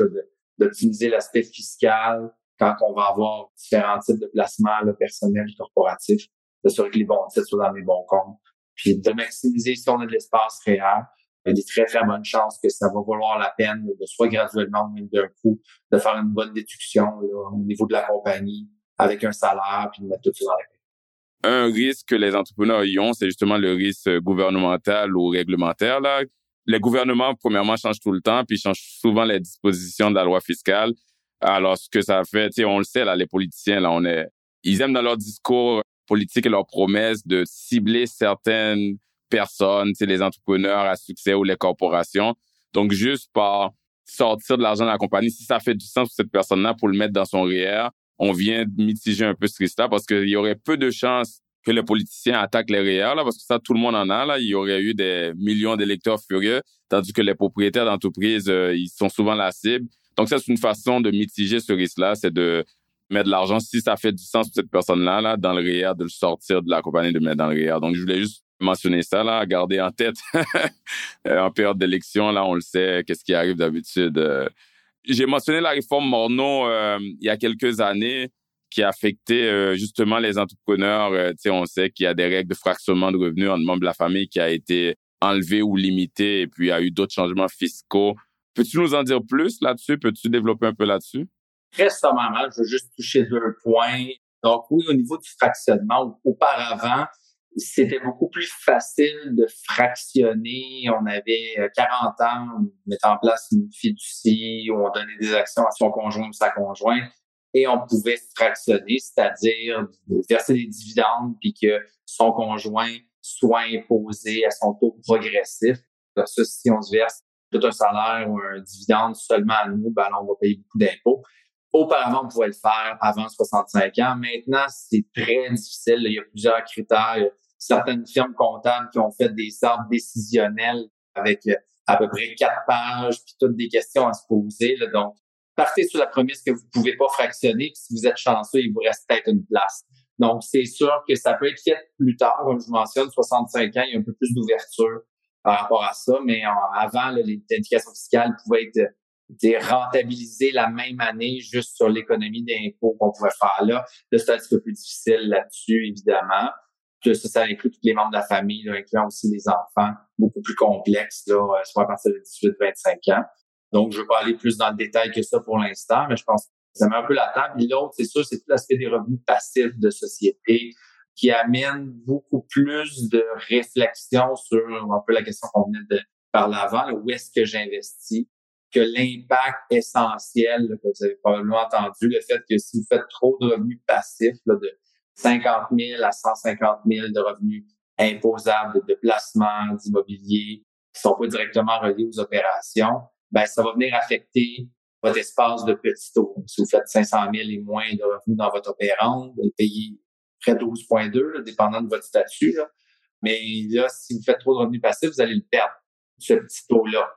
d'optimiser l'aspect fiscal quand on va avoir différents types de placements là, personnels, corporatifs, d'assurer que les bons titres soient dans les bons comptes puis de maximiser si on a de l'espace réel. Il y a des très, très bonnes chances que ça va valoir la peine de soit graduellement ou même d'un coup, de faire une bonne déduction au niveau de la compagnie avec un salaire, puis de mettre tout ça dans la un risque que les entrepreneurs y ont, c'est justement le risque gouvernemental ou réglementaire. Là. Les gouvernements, premièrement, changent tout le temps, puis changent souvent les dispositions de la loi fiscale. Alors, ce que ça fait, on le sait, là, les politiciens, là, on est, ils aiment dans leur discours politique et leur promesse de cibler certaines personnes, les entrepreneurs à succès ou les corporations. Donc, juste par sortir de l'argent de la compagnie, si ça fait du sens pour cette personne-là pour le mettre dans son REER, on vient mitiger un peu ce risque-là parce qu'il y aurait peu de chances que les politiciens attaquent les REER, là, parce que ça, tout le monde en a. Là. Il y aurait eu des millions d'électeurs furieux, tandis que les propriétaires d'entreprises, euh, ils sont souvent la cible. Donc, c'est une façon de mitiger ce risque-là, c'est de mettre de l'argent, si ça fait du sens pour cette personne-là, là, dans le REER, de le sortir de la compagnie, de mettre dans le REER. Donc, je voulais juste mentionner ça, là, garder en tête. <laughs> Euh, en période d'élection, là, on le sait, qu'est-ce qui arrive d'habitude. Euh. J'ai mentionné la réforme Morneau euh, il y a quelques années qui a affecté justement les entrepreneurs. sais, on sait qu'il y a des règles de fractionnement de revenus entre membres de la famille qui a été enlevé ou limité et puis il y a eu d'autres changements fiscaux. Peux-tu nous en dire plus là-dessus? Peux-tu développer un peu là-dessus? Très sommairement, je veux juste toucher deux points. Donc oui, au niveau du fractionnement, auparavant, c'était beaucoup plus facile de fractionner. On avait 40 euh, ans, on mettait en place une fiducie on donnait des actions à son conjoint ou sa conjointe et on pouvait fractionner, c'est-à-dire verser des dividendes puis que son conjoint soit imposé à son taux progressif. Ça, si on se verse un salaire ou un dividende seulement à nous, ben on va payer beaucoup d'impôts. Auparavant, on pouvait le faire avant 65 ans. Maintenant, c'est très difficile. Il y a plusieurs critères. certaines firmes comptables qui ont fait des arbres décisionnels avec euh, à peu près quatre pages, puis toutes des questions à se poser. Donc, partez sur la promesse que vous pouvez pas fractionner, puis si vous êtes chanceux, il vous reste peut-être une place. Donc, c'est sûr que ça peut être fait plus tard, comme je mentionne, 65 ans, il y a un peu plus d'ouverture par rapport à ça, mais avant, les indications fiscales pouvaient être rentabiliser la même année juste sur l'économie d'impôts qu'on pouvait faire là. Là, c'est un petit peu plus difficile là-dessus, évidemment. Ça, ça inclut tous les membres de la famille, là, incluant aussi les enfants, beaucoup plus complexes, là, euh, soit à partir de 18-25 ans. Donc, je ne veux pas aller plus dans le détail que ça pour l'instant, mais je pense que ça met un peu la table. L'autre, c'est sûr, c'est tout l'aspect des revenus passifs de société qui amène beaucoup plus de réflexion sur un peu la question qu'on venait de parler avant, où est-ce que j'investis, que l'impact essentiel, que vous avez probablement entendu, le fait que si vous faites trop de revenus passifs, de 50 000 à 150 000 de revenus imposables de, placements d'immobilier qui sont pas directement reliés aux opérations, ben ça va venir affecter votre espace de petit taux. Si vous faites 500 000 et moins de revenus dans votre opérant, vous allez payer près 12,2, dépendant de votre statut. Mais là, si vous faites trop de revenus passifs, vous allez le perdre, ce petit taux-là.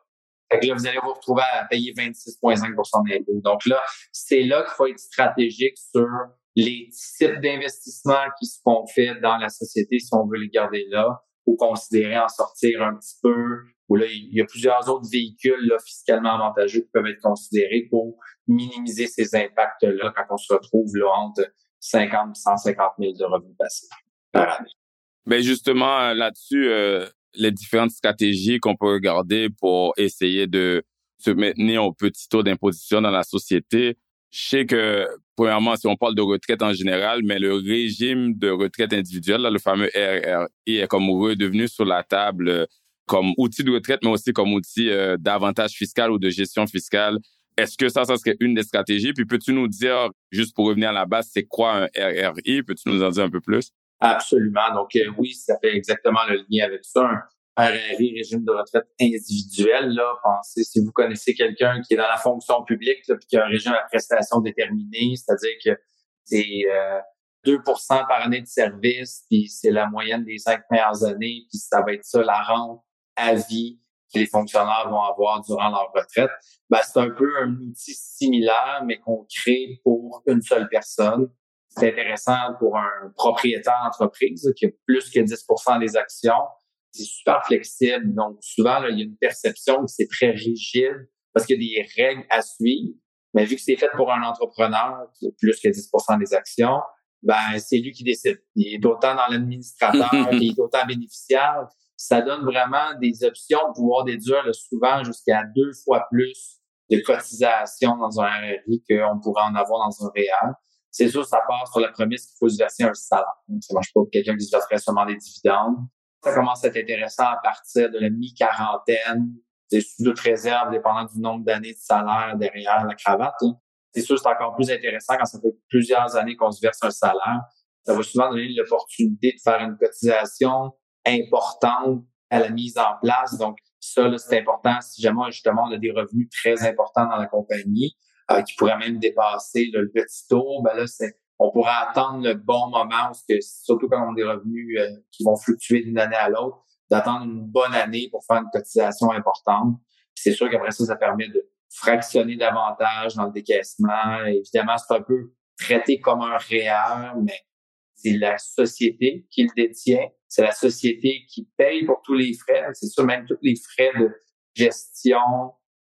Fait que là, vous allez vous retrouver à payer 26,5% d'impôts. Donc là, c'est là qu'il faut être stratégique sur les types d'investissements qui se font faits dans la société si on veut les garder là ou considérer en sortir un petit peu. Ou là, il y a plusieurs autres véhicules là, fiscalement avantageux qui peuvent être considérés pour minimiser ces impacts-là quand on se retrouve là, entre 50 et 150 000 de revenus passifs par année. Mais ben, justement, là-dessus, euh, les différentes stratégies qu'on peut regarder pour essayer de se maintenir au petit taux d'imposition dans la société. Je sais que, premièrement, si on parle de retraite en général, mais le régime de retraite individuelle, le fameux RRI, est comme redevenu sur la table euh, comme outil de retraite, mais aussi comme outil euh, d'avantage fiscal ou de gestion fiscale. Est-ce que ça, ça serait une des stratégies? Puis peux-tu nous dire, juste pour revenir à la base, c'est quoi un RRI? Peux-tu nous en dire un peu plus? Absolument. Donc euh, oui, ça fait exactement le lien avec ça. Un RRI, régime de retraite individuel, là, pensez, si vous connaissez quelqu'un qui est dans la fonction publique, là, puis qui a un régime à prestation déterminée, c'est-à-dire que c'est euh, 2% par année de service, puis c'est la moyenne des cinq meilleures années, puis ça va être ça la rente à vie que les fonctionnaires vont avoir durant leur retraite. Ben, c'est un peu un outil similaire, mais qu'on crée pour une seule personne. C'est intéressant pour un propriétaire d'entreprise qui a plus que 10% des actions c'est super flexible. Donc, souvent, il y a une perception que c'est très rigide parce qu'il y a des règles à suivre. Mais vu que c'est fait pour un entrepreneur qui a plus que 10% des actions, ben c'est lui qui décide. Il est autant dans l'administrateur, <laughs> il est autant bénéficiaire. Ça donne vraiment des options de pouvoir déduire souvent jusqu'à deux fois plus de cotisation dans un RRI qu'on pourrait en avoir dans un réel. C'est sûr, ça part sur la promesse qu'il faut se verser un salaire. Donc, ça marche pas pour quelqu'un qui se verserait seulement des dividendes ça commence à être intéressant à partir de la mi-quarantaine. C'est sous toute réserve, dépendant du nombre d'années de salaire derrière la cravate. C'est sûr, c'est encore plus intéressant quand ça fait plusieurs années qu'on se verse un salaire. Ça va souvent donner l'opportunité de faire une cotisation importante à la mise en place. Donc, ça, c'est important si jamais justement on a des revenus très importants dans la compagnie, euh, qui pourraient même dépasser le petit taux, ben là, on pourrait attendre le bon moment, parce que surtout quand on a des revenus euh, qui vont fluctuer d'une année à l'autre, d'attendre une bonne année pour faire une cotisation importante. C'est sûr qu'après ça, ça permet de fractionner davantage dans le décaissement. Évidemment, c'est un peu traité comme un REER, mais c'est la société qui le détient. C'est la société qui paye pour tous les frais. C'est sûr, même tous les frais de gestion,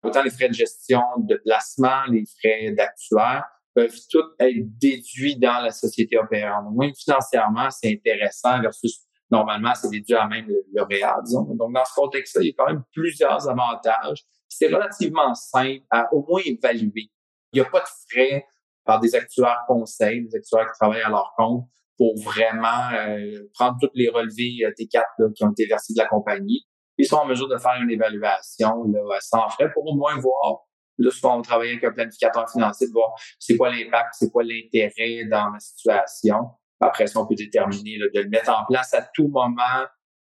autant les frais de gestion de placement, les frais d'actuaire, peuvent toutes être déduits dans la société opérante. Moins financièrement, c'est intéressant versus normalement, c'est déduit à même le, le disons. Donc, dans ce contexte-là, il y a quand même plusieurs avantages. C'est relativement simple à au moins évaluer. Il n'y a pas de frais par des actuaires conseils, des actuaires qui travaillent à leur compte pour vraiment euh, prendre toutes les relevés euh, T4 qui ont été versés de la compagnie. Ils sont en mesure de faire une évaluation là, sans frais pour au moins voir Là, souvent, on travaille avec un planificateur financier de voir c'est quoi l'impact, c'est quoi l'intérêt dans ma situation. Après ça, on peut déterminer de le mettre en place à tout moment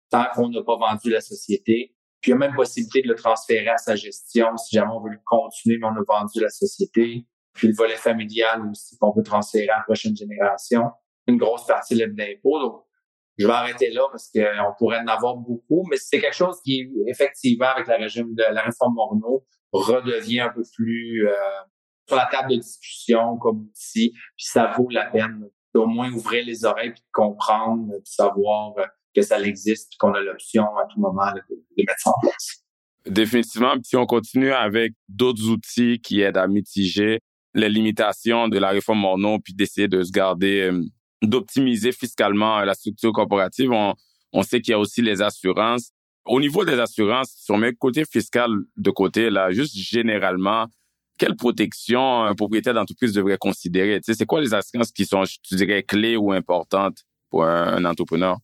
tant qu'on n'a pas vendu la société. Puis il y a même possibilité de le transférer à sa gestion si jamais on veut le continuer, mais on a vendu la société. Puis le volet familial aussi qu'on peut transférer à la prochaine génération. Une grosse partie libre d'impôt. Donc, je vais arrêter là parce qu'on pourrait en avoir beaucoup, mais c'est quelque chose qui, effectivement, avec la régime de la réforme Morneau, redevient un peu plus euh, sur la table de discussion comme outil, puis ça vaut la peine d'au moins ouvrir les oreilles puis de comprendre, de savoir euh, que ça existe, puis qu'on a l'option à tout moment de, mettre ça en place. Définitivement, si on continue avec d'autres outils qui aident à mitiger les limitations de la réforme Morneau, puis d'essayer de se garder, euh, d'optimiser fiscalement la structure corporative, on, on sait qu'il y a aussi les assurances. Au niveau des assurances, sur mes côtés fiscal de côté, là, juste généralement, quelle protection un propriétaire d'entreprise devrait considérer? Tu sais, c'est quoi les assurances qui sont, tu dirais, clés ou importantes pour un, entrepreneur?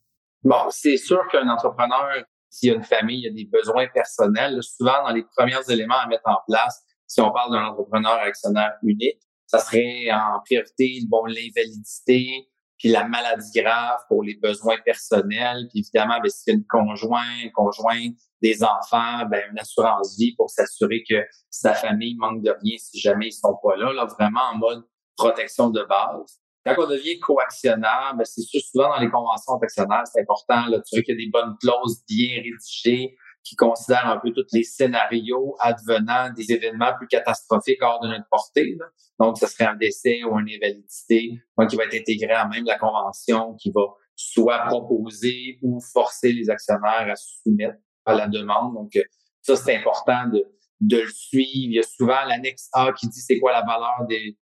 Bon, c'est sûr qu'un entrepreneur, s'il a une famille, il a des besoins personnels. Souvent, dans les premiers éléments à mettre en place, si on parle d'un entrepreneur actionnaire unique, ça serait en priorité, bon, l'invalidité, puis la maladie grave pour les besoins personnels, puis évidemment, s'il y a une conjoint, conjoint, des enfants, ben, une assurance vie pour s'assurer que sa famille manque de rien si jamais ils sont pas là, là, vraiment en mode protection de base. Quand on devient coactionnaire, ben, c'est sûr, souvent dans les conventions actionnaires, c'est important, là, tu vois qu'il y a des bonnes clauses bien rédigées, qui considère un peu tous les scénarios advenant des événements plus catastrophiques hors de notre portée. Donc, ce serait un décès ou une invalidité qui va être intégré à même la convention qui va soit proposer ou forcer les actionnaires à se soumettre à la demande. Donc, ça, c'est important de, de le suivre. Il y a souvent l'annexe A qui dit c'est quoi la valeur de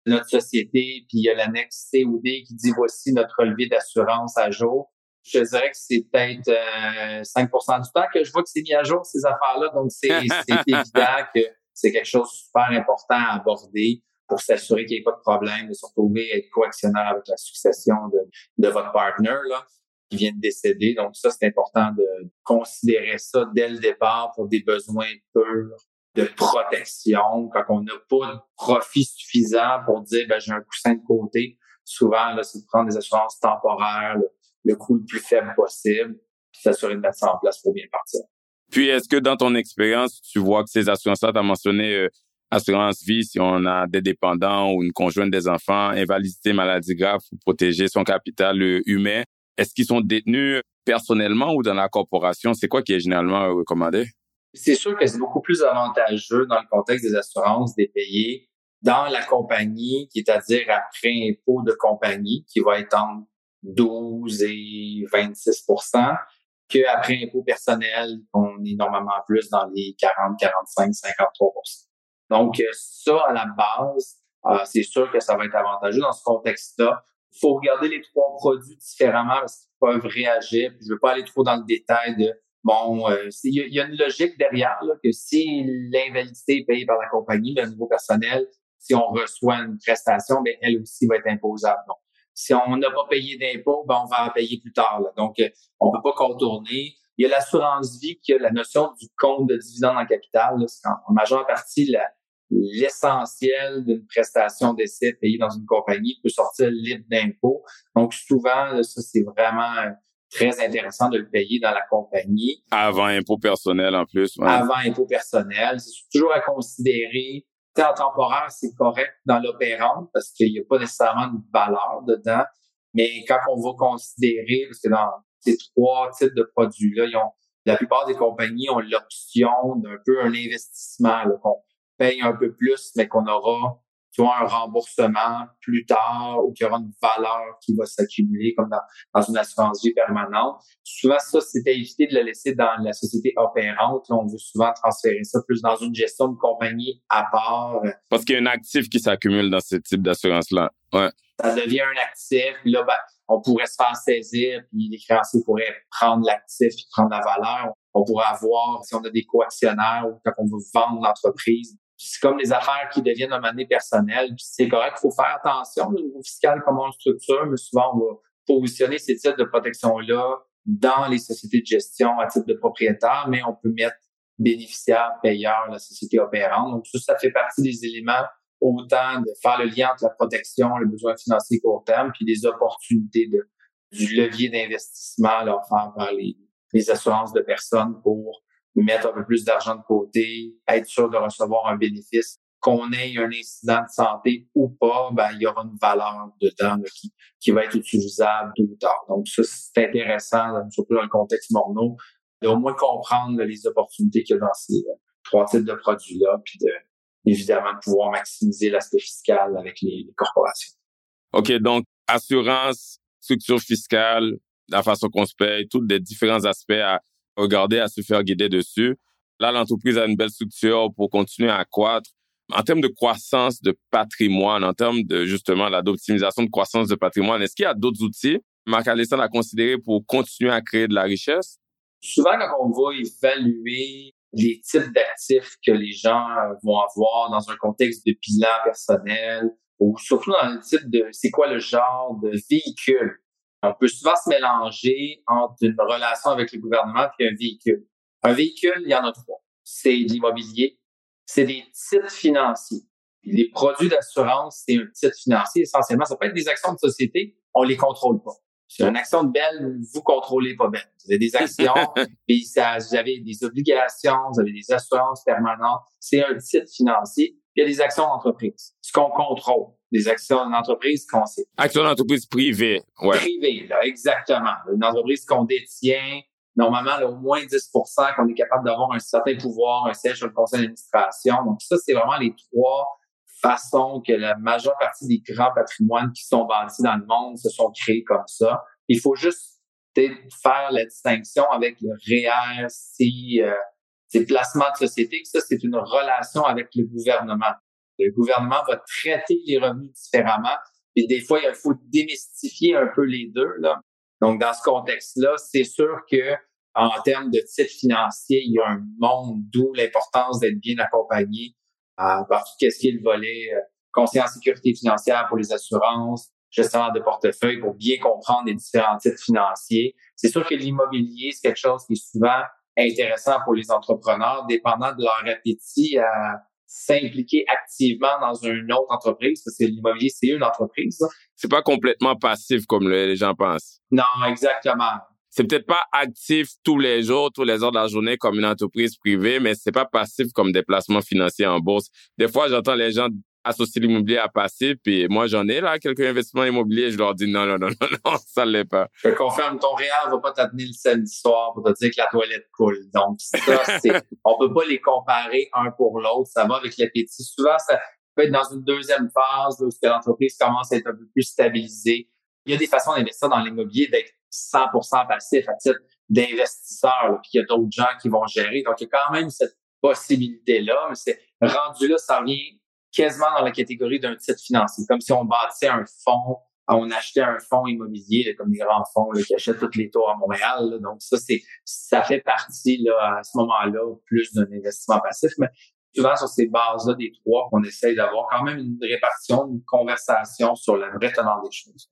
notre société, puis il y a l'annexe C ou D qui dit voici notre relevé d'assurance à jour je dirais que c'est peut-être euh, 5% du temps que je vois que c'est mis à jour, ces affaires-là. Donc, c'est <laughs> évident que c'est quelque chose de super important à aborder. pour s'assurer qu'il n'y ait pas de problème de se retrouver être coactionnaire avec la succession de, de votre partner là, qui vient de décéder. Donc ça, c'est important de considérer ça dès le départ pour des besoins purs de protection, quand on n'a pas de profit suffisant pour dire ben, j'ai un coussin de côté. Souvent, là, c'est de prendre des assurances temporaires, le, coût le plus faible possible, puis s'assurer de mettre ça en place pour bien partir. Puis, est-ce que dans ton expérience, tu vois que ces assurances-là, tu as mentionné euh, assurance vie si on a des dépendants ou une conjointe des enfants, invalidité, maladie grave pour protéger son capital euh, humain. Est-ce qu'ils sont détenus personnellement ou dans la corporation? C'est quoi qui est généralement recommandé? C'est sûr que c'est beaucoup plus avantageux dans le contexte des assurances des payer dans la compagnie, qui est à dire après impôt de compagnie, qui va être entre 12 et 26% qu'après impôt personnel, on est normalement plus dans les 40, 45, 53% Donc, ça, à la base, euh, c'est sûr que ça va être avantageux dans ce contexte-là. Il faut regarder les trois produits différemment parce qu'ils peuvent réagir. je ne veux pas aller trop dans le détail de Bon, euh, il y, a une logique derrière là, que si l'invalidité est payée par la compagnie, le niveau personnel, si on reçoit une prestation, ben, elle aussi va être imposable. Si on n'a pas payé d'impôt, ben, on va en payer plus tard. Donc, euh, on peut pas contourner. Il y a l'assurance vie qui a la notion du compte de dividende en capital. C'est en, majeure partie l'essentiel d'une prestation d'essai payée dans une compagnie peut sortir libre d'impôt. Donc, souvent, ça, c'est vraiment très intéressant de le payer dans la compagnie. Avant impôt personnel en plus. Avant impôt personnel. C'est toujours à considérer. En temporaire, c'est correct dans l'opérante parce qu'il n'y a pas nécessairement de valeur dedans. Mais quand on va considérer, parce que dans ces trois types de produits-là, ils ont, la plupart des compagnies ont l'option d'un peu un investissement, qu'on paye un peu plus, mais qu'on aura tu vois, un remboursement plus tard ou qu'il y aura une valeur qui va s'accumuler comme dans, dans, une assurance vie permanente. Souvent, ça, c'est éviter de le laisser dans la société opérante. on veut souvent transférer ça plus dans une gestion de compagnie à part. Parce qu'il y a un actif qui s'accumule dans ce type d'assurance-là. Ouais. Ça devient un actif. Puis là, ben, on pourrait se faire saisir, puis les créanciers pourraient prendre l'actif et prendre la valeur. On pourrait avoir, si on a des coactionnaires ou quand on veut vendre l'entreprise, c'est comme les affaires qui deviennent un moment personnel. c'est correct, il faut faire attention au niveau fiscal, comment on le structure, mais souvent, on va positionner ces types de protection-là dans les sociétés de gestion à titre de propriétaire, mais on peut mettre bénéficiaire, payeur, la société opérante. Donc, ça, ça fait partie des éléments autant de faire le lien entre la protection, les besoins financiers court terme, puis les opportunités de, du levier d'investissement offert par les, les assurances de personnes pour mettre un peu plus d'argent de côté, être sûr de recevoir un bénéfice, qu'on ait un incident de santé ou pas, ben, il y aura une valeur dedans qui, qui va être utilisable tout ou tard. Donc, ça, c'est intéressant, surtout dans le contexte morneau, de au moins comprendre les opportunités qu'il y a dans ces euh, trois types de produits-là, puis de, évidemment, de pouvoir maximiser l'aspect fiscal avec les, les corporations. OK, donc, assurance, structure fiscale, la façon qu'on se paye, tous les différents aspects à, regarder à se faire guider dessus. Là, l'entreprise a une belle structure pour continuer à croître. En termes de croissance de patrimoine, en termes de justement d'optimisation de croissance de patrimoine, est-ce qu'il y a d'autres outils, Marc Alessandre, à considérer pour continuer à créer de la richesse? Souvent, quand on va évaluer les types d'actifs que les gens vont avoir dans un contexte de bilan personnel, ou surtout dans le type de c'est quoi le genre de véhicule on peut souvent se mélanger entre une relation avec le gouvernement et un véhicule. Un véhicule, il y en a trois. C'est l'immobilier, c'est des titres financiers. Les produits d'assurance, c'est un titre financier essentiellement. Ça peut être des actions de société, on les contrôle pas. C'est une action de Belle, vous contrôlez pas Belle. Vous avez des actions, <laughs> puis ça, vous avez des obligations, vous avez des assurances permanentes. C'est un titre financier. Il y a des actions d'entreprise, ce qu'on contrôle des actions d'entreprise qu'on sait. Actions d'entreprise privées, ouais. Privées, là, exactement. Une entreprise qu'on détient, normalement, là, au moins 10 qu'on est capable d'avoir un certain pouvoir, un siège sur le conseil d'administration. Donc, ça, c'est vraiment les trois façons que la majeure partie des grands patrimoines qui sont bâtis dans le monde se sont créés comme ça. Il faut juste faire la distinction avec le REER, ces, euh, ces placements de société, que ça, c'est une relation avec le gouvernement. Le gouvernement va traiter les revenus différemment. Et des fois, il faut démystifier un peu les deux. Là. Donc, dans ce contexte-là, c'est sûr que en termes de titres financiers, il y a un monde d'où l'importance d'être bien accompagné euh, par tout ce qui est le volet euh, conseiller en sécurité financière pour les assurances, gestionnaire de portefeuille pour bien comprendre les différents titres financiers. C'est sûr que l'immobilier, c'est quelque chose qui est souvent intéressant pour les entrepreneurs, dépendant de leur appétit à s'impliquer activement dans une autre entreprise, parce que l'immobilier, c'est une entreprise. C'est pas complètement passif comme les gens pensent. Non, exactement. C'est peut-être pas actif tous les jours, tous les heures de la journée comme une entreprise privée, mais c'est pas passif comme des placements financiers en bourse. Des fois, j'entends les gens associer l'immobilier à passif. Puis moi, j'en ai là quelques investissements immobiliers. Je leur dis non, non, non, non, non, <laughs> ça l'est pas. Je confirme, ton réel va pas t'amener le samedi soir pour te dire que la toilette coule. Donc ça, <laughs> c'est, on peut pas les comparer un pour l'autre. Ça va avec l'appétit. Souvent, ça peut être dans une deuxième phase où l'entreprise commence à être un peu plus stabilisée. Il y a des façons d'investir dans l'immobilier d'être 100% passif à titre d'investisseur. Puis il y a d'autres gens qui vont gérer. Donc il y a quand même cette possibilité-là. Mais c'est rendu là, ça revient quasiment dans la catégorie d'un titre financier, comme si on bâtissait un fonds, on achetait un fonds immobilier, comme des grands fonds qui achètent toutes les tours à Montréal. Donc ça, c'est ça fait partie là, à ce moment-là plus d'un investissement passif. Mais souvent sur ces bases-là des trois qu'on essaye d'avoir quand même une répartition, une conversation sur la vraie teneur des choses.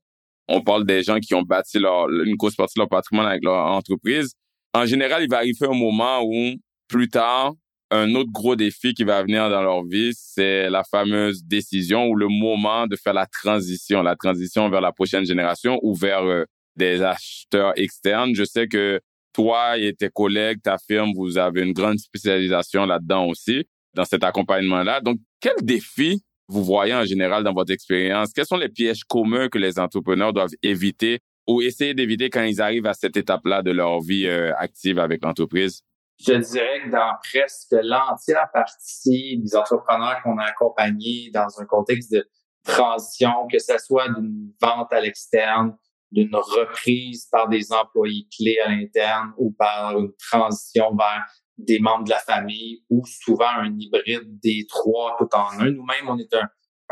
On parle des gens qui ont bâti leur, une grosse partie de leur patrimoine avec leur entreprise. En général, il va arriver un moment où, plus tard, un autre gros défi qui va venir dans leur vie, c'est la fameuse décision ou le moment de faire la transition, la transition vers la prochaine génération ou vers euh, des acheteurs externes. Je sais que toi et tes collègues, ta firme, vous avez une grande spécialisation là-dedans aussi, dans cet accompagnement-là. Donc, quel défi vous voyez en général dans votre expérience? Quels sont les pièges communs que les entrepreneurs doivent éviter ou essayer d'éviter quand ils arrivent à cette étape-là de leur vie euh, active avec l'entreprise? Je dirais que dans presque l'entière partie des entrepreneurs qu'on a accompagnés dans un contexte de transition, que ce soit d'une vente à l'externe, d'une reprise par des employés clés à l'interne ou par une transition vers des membres de la famille ou souvent un hybride des trois tout en un. Nous-mêmes, on est un,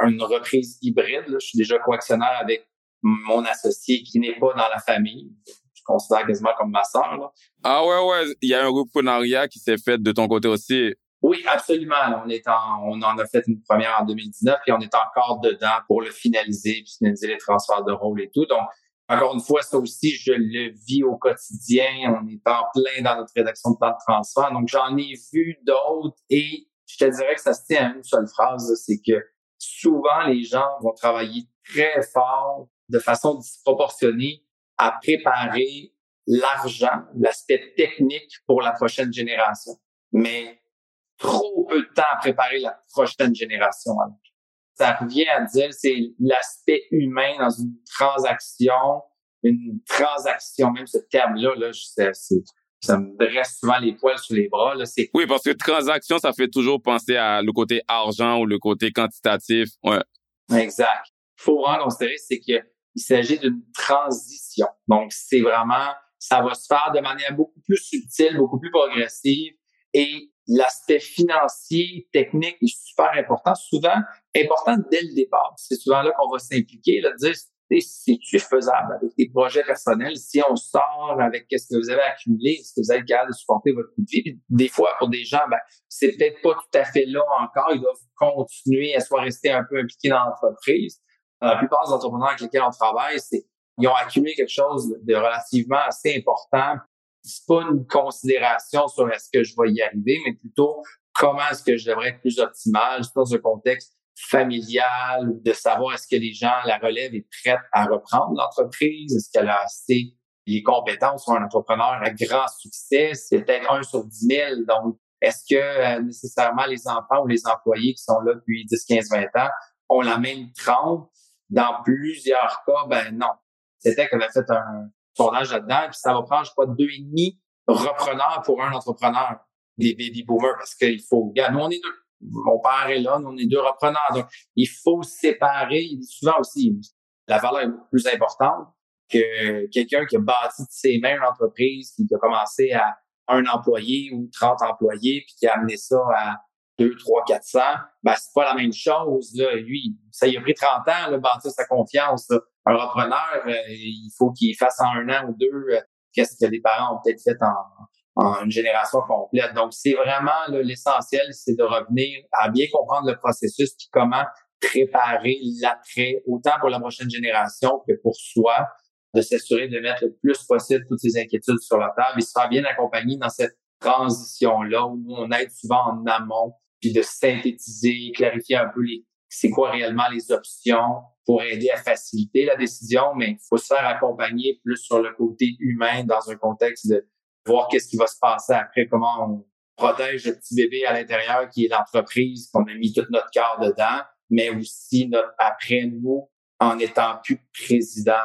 une reprise hybride. Je suis déjà coactionnaire avec mon associé qui n'est pas dans la famille considère quasiment comme ma sœur. Là. Ah ouais, ouais. Il y a un reprenariat qui s'est fait de ton côté aussi. Oui, absolument. On est en, on en a fait une première en 2019 et on est encore dedans pour le finaliser puis finaliser les transferts de rôle et tout. Donc, encore une fois, ça aussi, je le vis au quotidien. On est en plein dans notre rédaction de plan de transfert. Donc, j'en ai vu d'autres et je te dirais que ça se tient à une seule phrase, c'est que souvent, les gens vont travailler très fort de façon disproportionnée à préparer l'argent, l'aspect technique pour la prochaine génération. Mais trop peu de temps à préparer la prochaine génération. Ça revient à dire, c'est l'aspect humain dans une transaction, une transaction, même ce terme-là, là, ça me dresse souvent les poils sur les bras. Là, oui, parce que transaction, ça fait toujours penser à le côté argent ou le côté quantitatif. Ouais. Exact. Il faut vraiment considérer, c'est que il s'agit d'une transition. Donc, c'est vraiment, ça va se faire de manière beaucoup plus subtile, beaucoup plus progressive et l'aspect financier, technique est super important, souvent important dès le départ. C'est souvent là qu'on va s'impliquer, là, dire c'est-tu faisable avec des projets personnels? Si on sort avec qu'est-ce que vous avez accumulé, est-ce que vous êtes capable de supporter votre coût de vie? des fois, pour des gens, ben, c'est peut-être pas tout à fait là encore. Ils doivent continuer à soit rester un peu impliqués dans l'entreprise la plupart des entrepreneurs avec lesquels on travaille, c'est ils ont accumulé quelque chose de relativement assez important. C'est pas une considération sur est-ce que je vais y arriver, mais plutôt comment est-ce que je devrais être plus optimal, dans un contexte familial, de savoir est-ce que les gens, la relève est prête à reprendre l'entreprise, est-ce qu'elle a assez les compétences pour un entrepreneur à grand succès, c'est peut-être un sur dix mille. Donc, est-ce que euh, nécessairement les enfants ou les employés qui sont là depuis 10, 15, 20 ans ont la même trempe? Dans plusieurs cas, ben non. C'était qu'elle avait fait un sondage là-dedans, puis ça va prendre, je crois, deux et demi repreneurs pour un entrepreneur des baby boomers, parce qu'il faut, regarde, nous, on est deux. Mon père est là, nous, on est deux repreneurs. Donc, il faut séparer. Souvent aussi, la valeur est plus importante que quelqu'un qui a bâti de ses mains une entreprise, qui a commencé à un employé ou 30 employés, puis qui a amené ça à 2, 3, 400, ben, c'est pas la même chose. Là. Lui, ça y a pris 30 ans, là, bâtir sa confiance. Un repreneur, euh, il faut qu'il fasse en un an ou deux euh, qu'est-ce que les parents ont peut-être fait en, en, une génération complète. Donc, c'est vraiment l'essentiel, c'est de revenir à bien comprendre le processus puis comment préparer l'après, autant pour la prochaine génération que pour soi, de s'assurer de mettre le plus possible toutes ces inquiétudes sur la table et se faire bien accompagner dans cette transition-là où on aide souvent en amont, de synthétiser, clarifier un peu les, c'est quoi réellement les options pour aider à faciliter la décision, mais il faut se faire accompagner plus sur le côté humain dans un contexte de voir qu'est-ce qui va se passer après, comment on protège le petit bébé à l'intérieur qui est l'entreprise, qu'on a mis tout notre cœur dedans, mais aussi notre après nous en étant plus président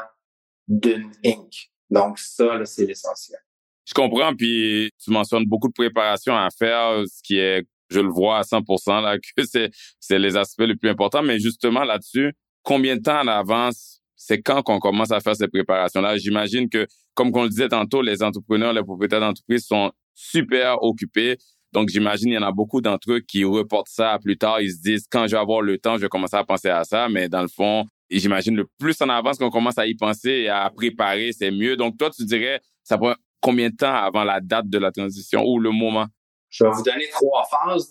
d'une Inc. Donc ça, c'est l'essentiel. Je comprends, puis tu mentionnes beaucoup de préparation à faire, ce qui est, je le vois à 100%, là, <laughs> que c'est, c'est les aspects les plus importants. Mais justement, là-dessus, combien de temps à l'avance, c'est quand qu'on commence à faire ces préparations-là? J'imagine que, comme on le disait tantôt, les entrepreneurs, les propriétaires d'entreprise sont super occupés. Donc, j'imagine, il y en a beaucoup d'entre eux qui reportent ça plus tard. Ils se disent, quand je vais avoir le temps, je vais commencer à penser à ça. Mais dans le fond, j'imagine, le plus en avance qu'on commence à y penser et à préparer, c'est mieux. Donc, toi, tu dirais, ça prend combien de temps avant la date de la transition ou le moment? Je vais vous donner trois phases.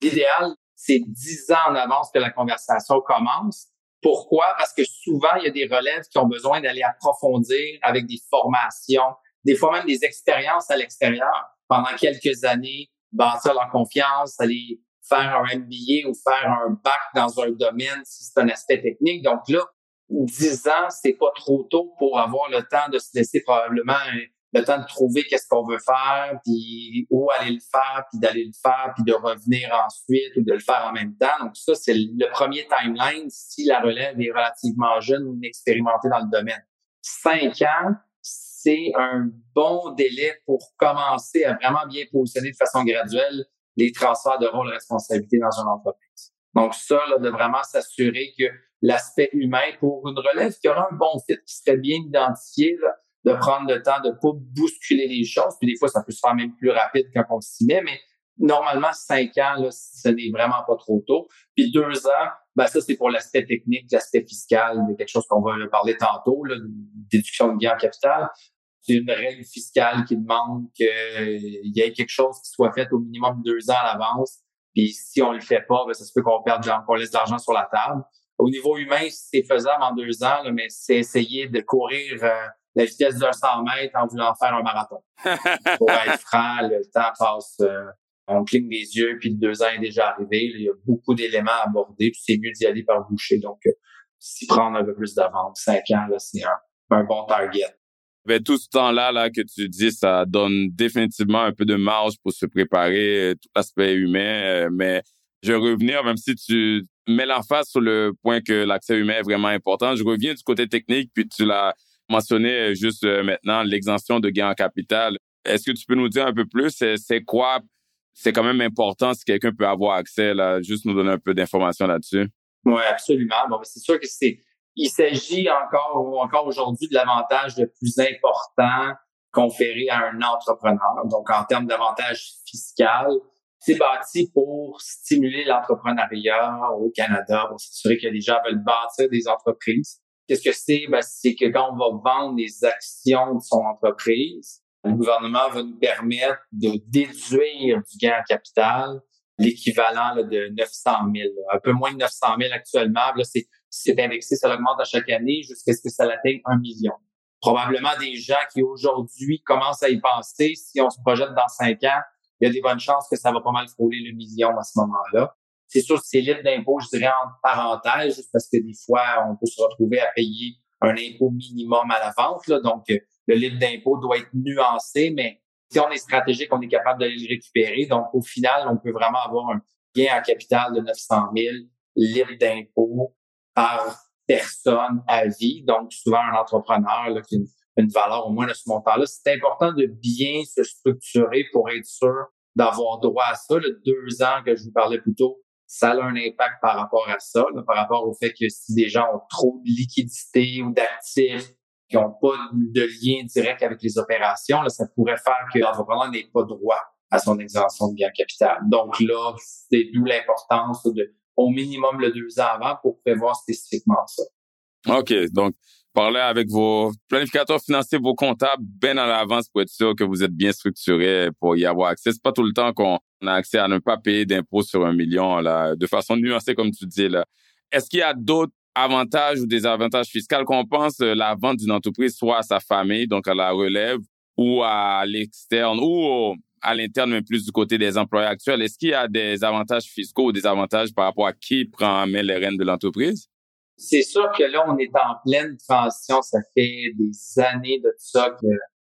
L'idéal, c'est dix ans en avance que la conversation commence. Pourquoi? Parce que souvent, il y a des relèves qui ont besoin d'aller approfondir avec des formations, des fois même des expériences à l'extérieur pendant quelques années, bâtir leur confiance, aller faire un MBA ou faire un bac dans un domaine si c'est un aspect technique. Donc là, dix ans, c'est pas trop tôt pour avoir le temps de se laisser probablement le temps de trouver qu'est-ce qu'on veut faire, puis où aller le faire, puis d'aller le faire, puis de revenir ensuite ou de le faire en même temps. Donc ça, c'est le premier timeline si la relève est relativement jeune ou inexpérimentée dans le domaine. Cinq ans, c'est un bon délai pour commencer à vraiment bien positionner de façon graduelle les transferts de rôle et responsabilité dans une entreprise. Donc ça, là, de vraiment s'assurer que l'aspect humain pour une relève qui aura un bon fit, qui serait bien identifié, là, de prendre le temps de pas bousculer les choses. Puis des fois, ça peut se faire même plus rapide quand on s'y met, mais normalement, cinq ans, là, ce n'est vraiment pas trop tôt. Puis deux ans, ben ça, c'est pour l'aspect technique, l'aspect fiscal, quelque chose qu'on va parler tantôt, là, déduction de gain en capital. C'est une règle fiscale qui demande qu'il y ait quelque chose qui soit fait au minimum deux ans à l'avance. Puis si on le fait pas, ben, ça se peut qu'on perde, qu'on laisse de l'argent sur la table. Au niveau humain, c'est faisable en deux ans, là, mais c'est essayer de courir euh, la vitesse d'un 100 mètres en voulant faire un marathon. <laughs> Pour être franc, le temps passe, euh, on cligne des yeux, puis le deux ans est déjà arrivé. il y a beaucoup d'éléments à aborder, puis c'est mieux d'y aller par boucher. Donc, euh, s'y prendre un peu plus d'avance, cinq ans, là, c'est un, bon target. Ben, tout ce temps-là là, que tu dis, ça donne définitivement un peu de marge pour se préparer, euh, tout l'aspect humain. mais je vais revenir, même si tu mets l'emphase sur le point que l'accès humain est vraiment important. Je reviens du côté technique, puis tu l'as mentionné euh, juste euh, maintenant l'exemption de gain en capital. Est-ce que tu peux nous dire un peu plus, c'est quoi, c'est quand même important si quelqu'un peut avoir accès, là, juste nous donner un peu d'informations là-dessus? Oui, absolument. Bon, ben, c'est sûr que c'est, il s'agit encore, encore aujourd'hui de l'avantage le plus important conféré à un entrepreneur. Donc, en termes d'avantage fiscal, c'est bâti pour stimuler l'entrepreneuriat au Canada, pour s'assurer que les gens veulent bâtir des entreprises. Qu'est-ce que c'est? Ben, c'est que quand on va vendre les actions de son entreprise, le gouvernement va nous permettre de déduire du gain en capital l'équivalent de 900 000. Un peu moins de 900 000 actuellement. Là, c'est, c'est indexé, ça augmente à chaque année jusqu'à ce que ça atteigne un million. Probablement des gens qui aujourd'hui commencent à y penser, si on se projette dans cinq ans, il y a des bonnes chances que ça va pas mal frôler le million à ce moment-là. C'est sûr que c'est libre d'impôt, je dirais en parenthèse, juste parce que des fois, on peut se retrouver à payer un impôt minimum à la vente. Là, donc, le libre d'impôt doit être nuancé, mais si on est stratégique, on est capable de le récupérer. Donc, au final, on peut vraiment avoir un gain en capital de 900 000 libre d'impôt par personne à vie. Donc, souvent, un entrepreneur là, qui a une, valeur au moins de ce montant-là. C'est important de bien se structurer pour être sûr d'avoir droit à ça. Le deux ans que je vous parlais plus tôt, ça a un impact par rapport à ça, par rapport au fait que si des gens ont trop de liquidités ou d'actifs qui n'ont pas de lien direct avec les opérations, ça pourrait faire que l'entrepreneur n'ait pas droit à son exemption de bien capital. Donc là, c'est d'où l'importance de au minimum le deux ans avant pour prévoir spécifiquement ça. OK. Donc, parler avec vos planificateurs financiers, vos comptables bien à l'avance pour être sûr que vous êtes bien structuré pour y avoir accès. C'est pas tout le temps qu'on a accès à ne pas payer d'impôts sur un million là, de façon nuancée comme tu dis là. Est-ce qu'il y a d'autres avantages ou des avantages fiscaux qu'on pense euh, la vente d'une entreprise soit à sa famille, donc à la relève, ou à l'externe, ou à l'interne, mais plus du côté des employés actuels? Est-ce qu'il y a des avantages fiscaux ou des avantages par rapport à qui prend en main les rênes de l'entreprise? C'est sûr que là, on est en pleine transition. Ça fait des années de ça que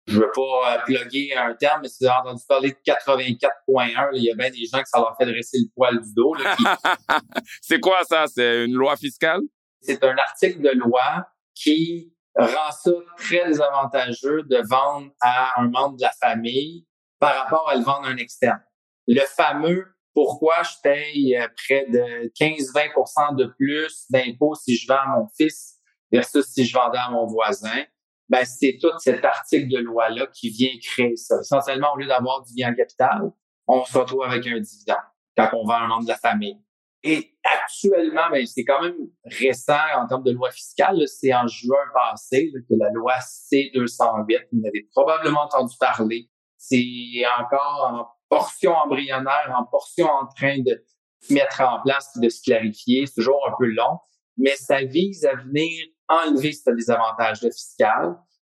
je veux pas euh, plugger un terme, mais si vous avez entendu parler de 84.1, il y a bien des gens que ça leur fait dresser le poil du dos. <laughs> c'est quoi ça? C'est une loi fiscale? C'est un article de loi qui rend ça très désavantageux de vendre à un membre de la famille par rapport à le vendre à un externe. Le fameux pourquoi je paye euh, près de 15-20% de plus d'impôts si je vends à mon fils versus si je vendais à mon voisin, ben c'est tout cet article de loi-là qui vient créer ça. Essentiellement, au lieu d'avoir du bien capital, on se retrouve avec un dividende quand on vend un membre de la famille. Et actuellement, ben, c'est quand même récent en termes de loi fiscale. C'est en juin passé que la loi C-208, vous avez probablement entendu parler. C'est encore en portion embryonnaire, en portion en train de mettre en place de se clarifier. C'est toujours un peu long, mais ça vise à venir enlever ce désavantage fiscal.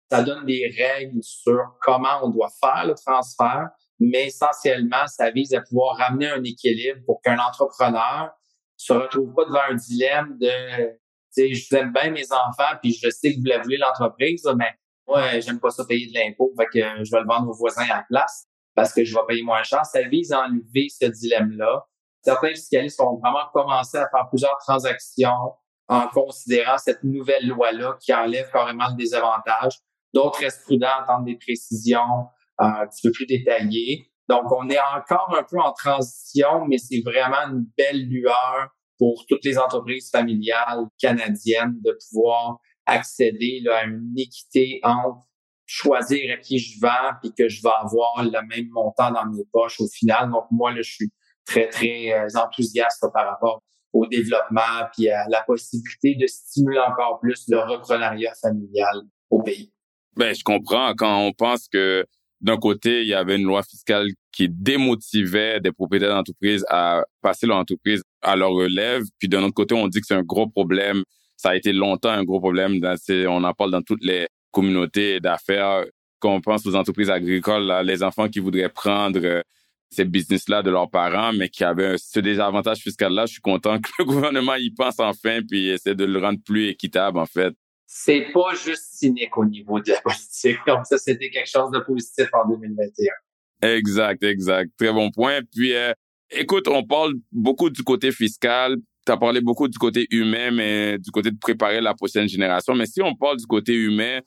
Ça donne des règles sur comment on doit faire le transfert, mais essentiellement, ça vise à pouvoir ramener un équilibre pour qu'un entrepreneur se retrouve pas devant un dilemme de, tu sais, je aime bien mes enfants, puis je sais que vous la voulez l'entreprise, mais moi, j'aime pas ça payer de l'impôt, fait que je vais le vendre aux voisins la place parce que je vais payer moins cher. Ça vise à enlever ce dilemme-là. Certains fiscalistes ont vraiment commencé à faire plusieurs transactions en considérant cette nouvelle loi-là qui enlève carrément le désavantage. D'autres restent prudents, attendent des précisions euh, un petit peu plus détaillées. Donc, on est encore un peu en transition, mais c'est vraiment une belle lueur pour toutes les entreprises familiales canadiennes de pouvoir accéder à une équité entre choisir à qui je vends puis que je vais avoir le même montant dans mes poches au final. Donc, moi, là, je suis très, très euh, enthousiaste par rapport au développement puis à la possibilité de stimuler encore plus le reprenariat familial au pays. Ben, je comprends quand on pense que d'un côté, il y avait une loi fiscale qui démotivait des propriétaires d'entreprises à passer leur entreprise à leur relève, puis d'un autre côté, on dit que c'est un gros problème. Ça a été longtemps un gros problème. On en parle dans toutes les communautés d'affaires. Quand on pense aux entreprises agricoles, les enfants qui voudraient prendre euh, ces business-là de leurs parents, mais qui avaient ce désavantage fiscal-là, je suis content que le <laughs> gouvernement y pense enfin puis essaie de le rendre plus équitable, en fait. C'est pas juste cynique au niveau de la politique. Donc ça, c'était quelque chose de positif en 2021. Exact, exact. Très bon point. Puis, euh, écoute, on parle beaucoup du côté fiscal. Tu as parlé beaucoup du côté humain, mais du côté de préparer la prochaine génération. Mais si on parle du côté humain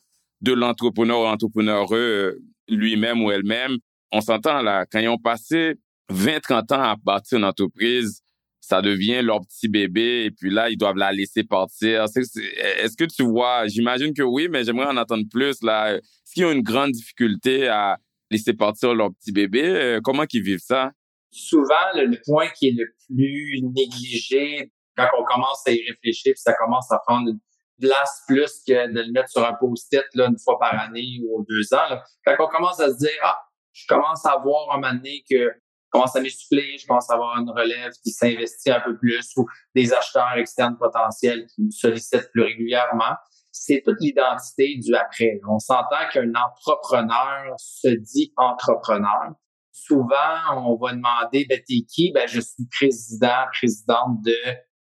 de l'entrepreneur ou entrepreneureux euh, lui-même ou elle-même, on s'entend là, quand ils ont passé 20, 30 ans à bâtir une entreprise, ça devient leur petit bébé et puis là, ils doivent la laisser partir. Est-ce que tu vois, j'imagine que oui, mais j'aimerais en entendre plus là. Est-ce qu'ils ont une grande difficulté à laisser partir leur petit bébé? Euh, comment ils vivent ça? Souvent, le, point qui est le plus négligé quand on commence à y réfléchir, puis ça commence à prendre une place plus que de le mettre sur un post-it une fois par année ou deux ans. Quand on commence à se dire, ah, je commence à voir un moment donné que je commence à m'essouffler, je commence à avoir une relève qui s'investit un peu plus ou des acheteurs externes potentiels qui me sollicitent plus régulièrement. C'est toute l'identité du après. On s'entend qu'un entrepreneur se dit entrepreneur. Souvent, on va demander, ben, t'es qui? Ben, je suis président, présidente de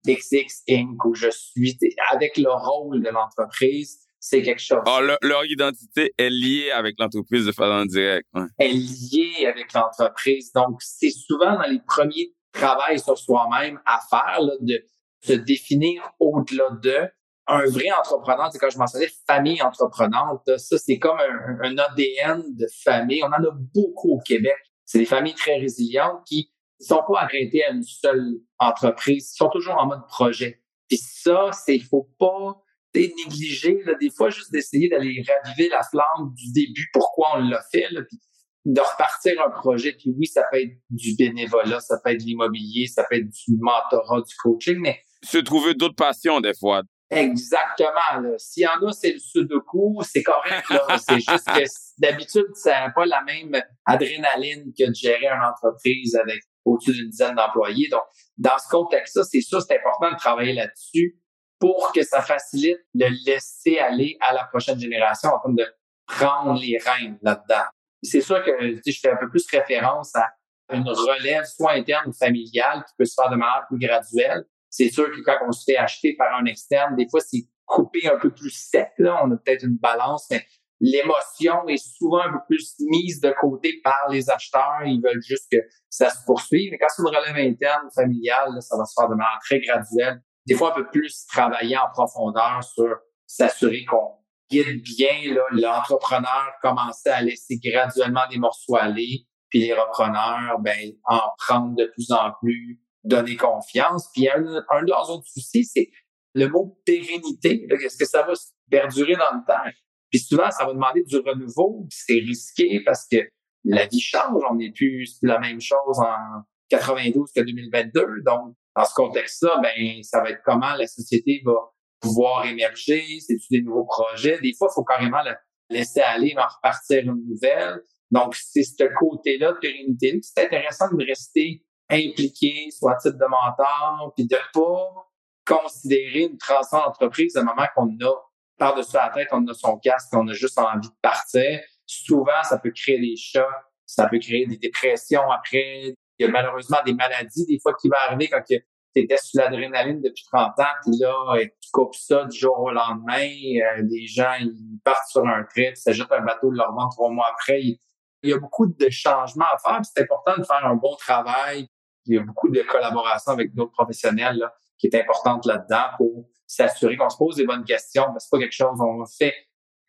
XX Inc. ou je suis avec le rôle de l'entreprise c'est quelque chose. Ah, leur, identité est liée avec l'entreprise de façon directe. Elle est liée avec l'entreprise. Donc, c'est souvent dans les premiers travails sur soi-même à faire, de se définir au-delà de. Un vrai entrepreneur, c'est quand je mentionnais famille entreprenante, ça, c'est comme un, ADN de famille. On en a beaucoup au Québec. C'est des familles très résilientes qui ne sont pas arrêtées à une seule entreprise. Ils sont toujours en mode projet. Puis ça, c'est, il faut pas négligé, là, des fois, juste d'essayer d'aller raviver la flamme du début, pourquoi on l'a fait, là, puis de repartir un projet. Puis oui, ça peut être du bénévolat, ça peut être l'immobilier, ça peut être du mentorat, du coaching, mais... Se trouver d'autres passions, des fois. Exactement. S'il y en a, c'est le sudoku, c'est correct. Là. <laughs> c'est juste que d'habitude, ça n'a pas la même adrénaline que de gérer une entreprise avec au-dessus d'une dizaine d'employés. Donc, dans ce contexte-là, c'est sûr, c'est important de travailler là-dessus pour que ça facilite le laisser aller à la prochaine génération en termes de prendre les rênes là-dedans. C'est sûr que je fais un peu plus référence à une relève soit interne ou familiale qui peut se faire de manière plus graduelle. C'est sûr que quand on se fait acheter par un externe, des fois, c'est coupé un peu plus sec. Là. On a peut-être une balance, mais l'émotion est souvent un peu plus mise de côté par les acheteurs. Ils veulent juste que ça se poursuive. Mais quand c'est une relève interne, familiale, ça va se faire de manière très graduelle. Des fois, un peu plus travailler en profondeur sur s'assurer qu'on guide bien l'entrepreneur, commencer à laisser graduellement des morceaux aller, puis les repreneurs, ben, en prendre de plus en plus, donner confiance. Puis un, un de leurs autres soucis, c'est le mot pérennité. Est-ce que ça va perdurer dans le temps? Puis souvent, ça va demander du renouveau. C'est risqué parce que la vie change. On n'est plus la même chose en 92 que 2022. Donc, dans ce contexte-là, ben, ça va être comment la société va pouvoir émerger? C'est-tu des nouveaux projets? Des fois, il faut carrément la laisser aller, en repartir une nouvelle. Donc, c'est ce côté-là de pérennité. C'est intéressant de rester impliqué, soit à titre de mentor, puis de pas considérer une transition d'entreprise le moment qu'on a par-dessus la tête, on a son casque, on a juste envie de partir. Souvent, ça peut créer des chocs, ça peut créer des dépressions après. Il y a malheureusement des maladies, des fois, qui vont arriver quand tu étais sous l'adrénaline depuis 30 ans, puis là, tu coupes ça du jour au lendemain. Euh, les gens, ils partent sur un trait, tu s'ajoutes un bateau, de leur vendre trois mois après. Il, y a beaucoup de changements à faire, c'est important de faire un bon travail. Il y a beaucoup de collaboration avec d'autres professionnels là, qui est importante là-dedans pour s'assurer qu'on se pose des bonnes questions. C'est pas quelque chose qu'on fait.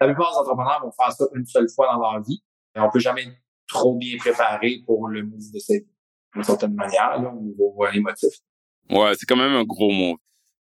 La plupart des entrepreneurs vont faire ça une seule fois dans leur vie. Et on peut jamais trop bien préparé pour le move de cette d'une certaine manière, là, au niveau émotif. Ouais, c'est quand même un gros mot.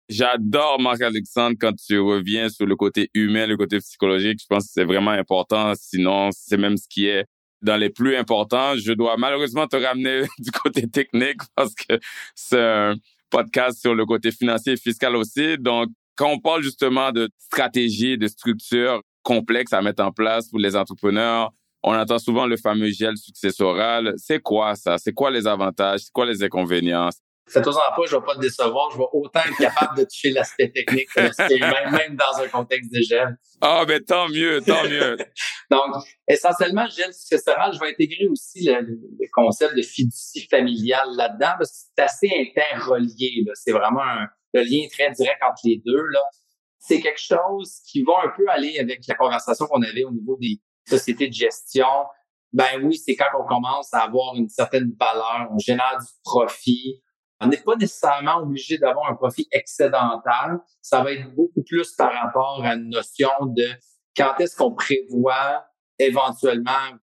J'adore Marc-Alexandre quand tu reviens sur le côté humain, le côté psychologique. Je pense que c'est vraiment important. Sinon, c'est même ce qui est dans les plus importants. Je dois malheureusement te ramener <laughs> du côté technique parce que c'est un podcast sur le côté financier et fiscal aussi. Donc, quand on parle justement de stratégie, de structure complexe à mettre en place pour les entrepreneurs, on entend souvent le fameux gel successoral. C'est quoi ça? C'est quoi les avantages? C'est quoi les inconvénients? Faites-en pas, je vais pas te décevoir. Je vais autant être capable de toucher l'aspect technique, même, même dans un contexte de gel. Ah, ben tant mieux, tant mieux. <laughs> Donc, essentiellement, gel successoral, je vais intégrer aussi le, concept de fiducie familiale là-dedans parce que c'est assez interrelié. C'est vraiment un, le lien très direct entre les deux. Là. C'est quelque chose qui va un peu aller avec la conversation qu'on avait au niveau des sociétés de gestion. Ben oui, c'est quand on commence à avoir une certaine valeur, on génère du profit, on n'est pas nécessairement obligé d'avoir un profit excédental. Ça va être beaucoup plus par rapport à une notion de quand est-ce qu'on prévoit éventuellement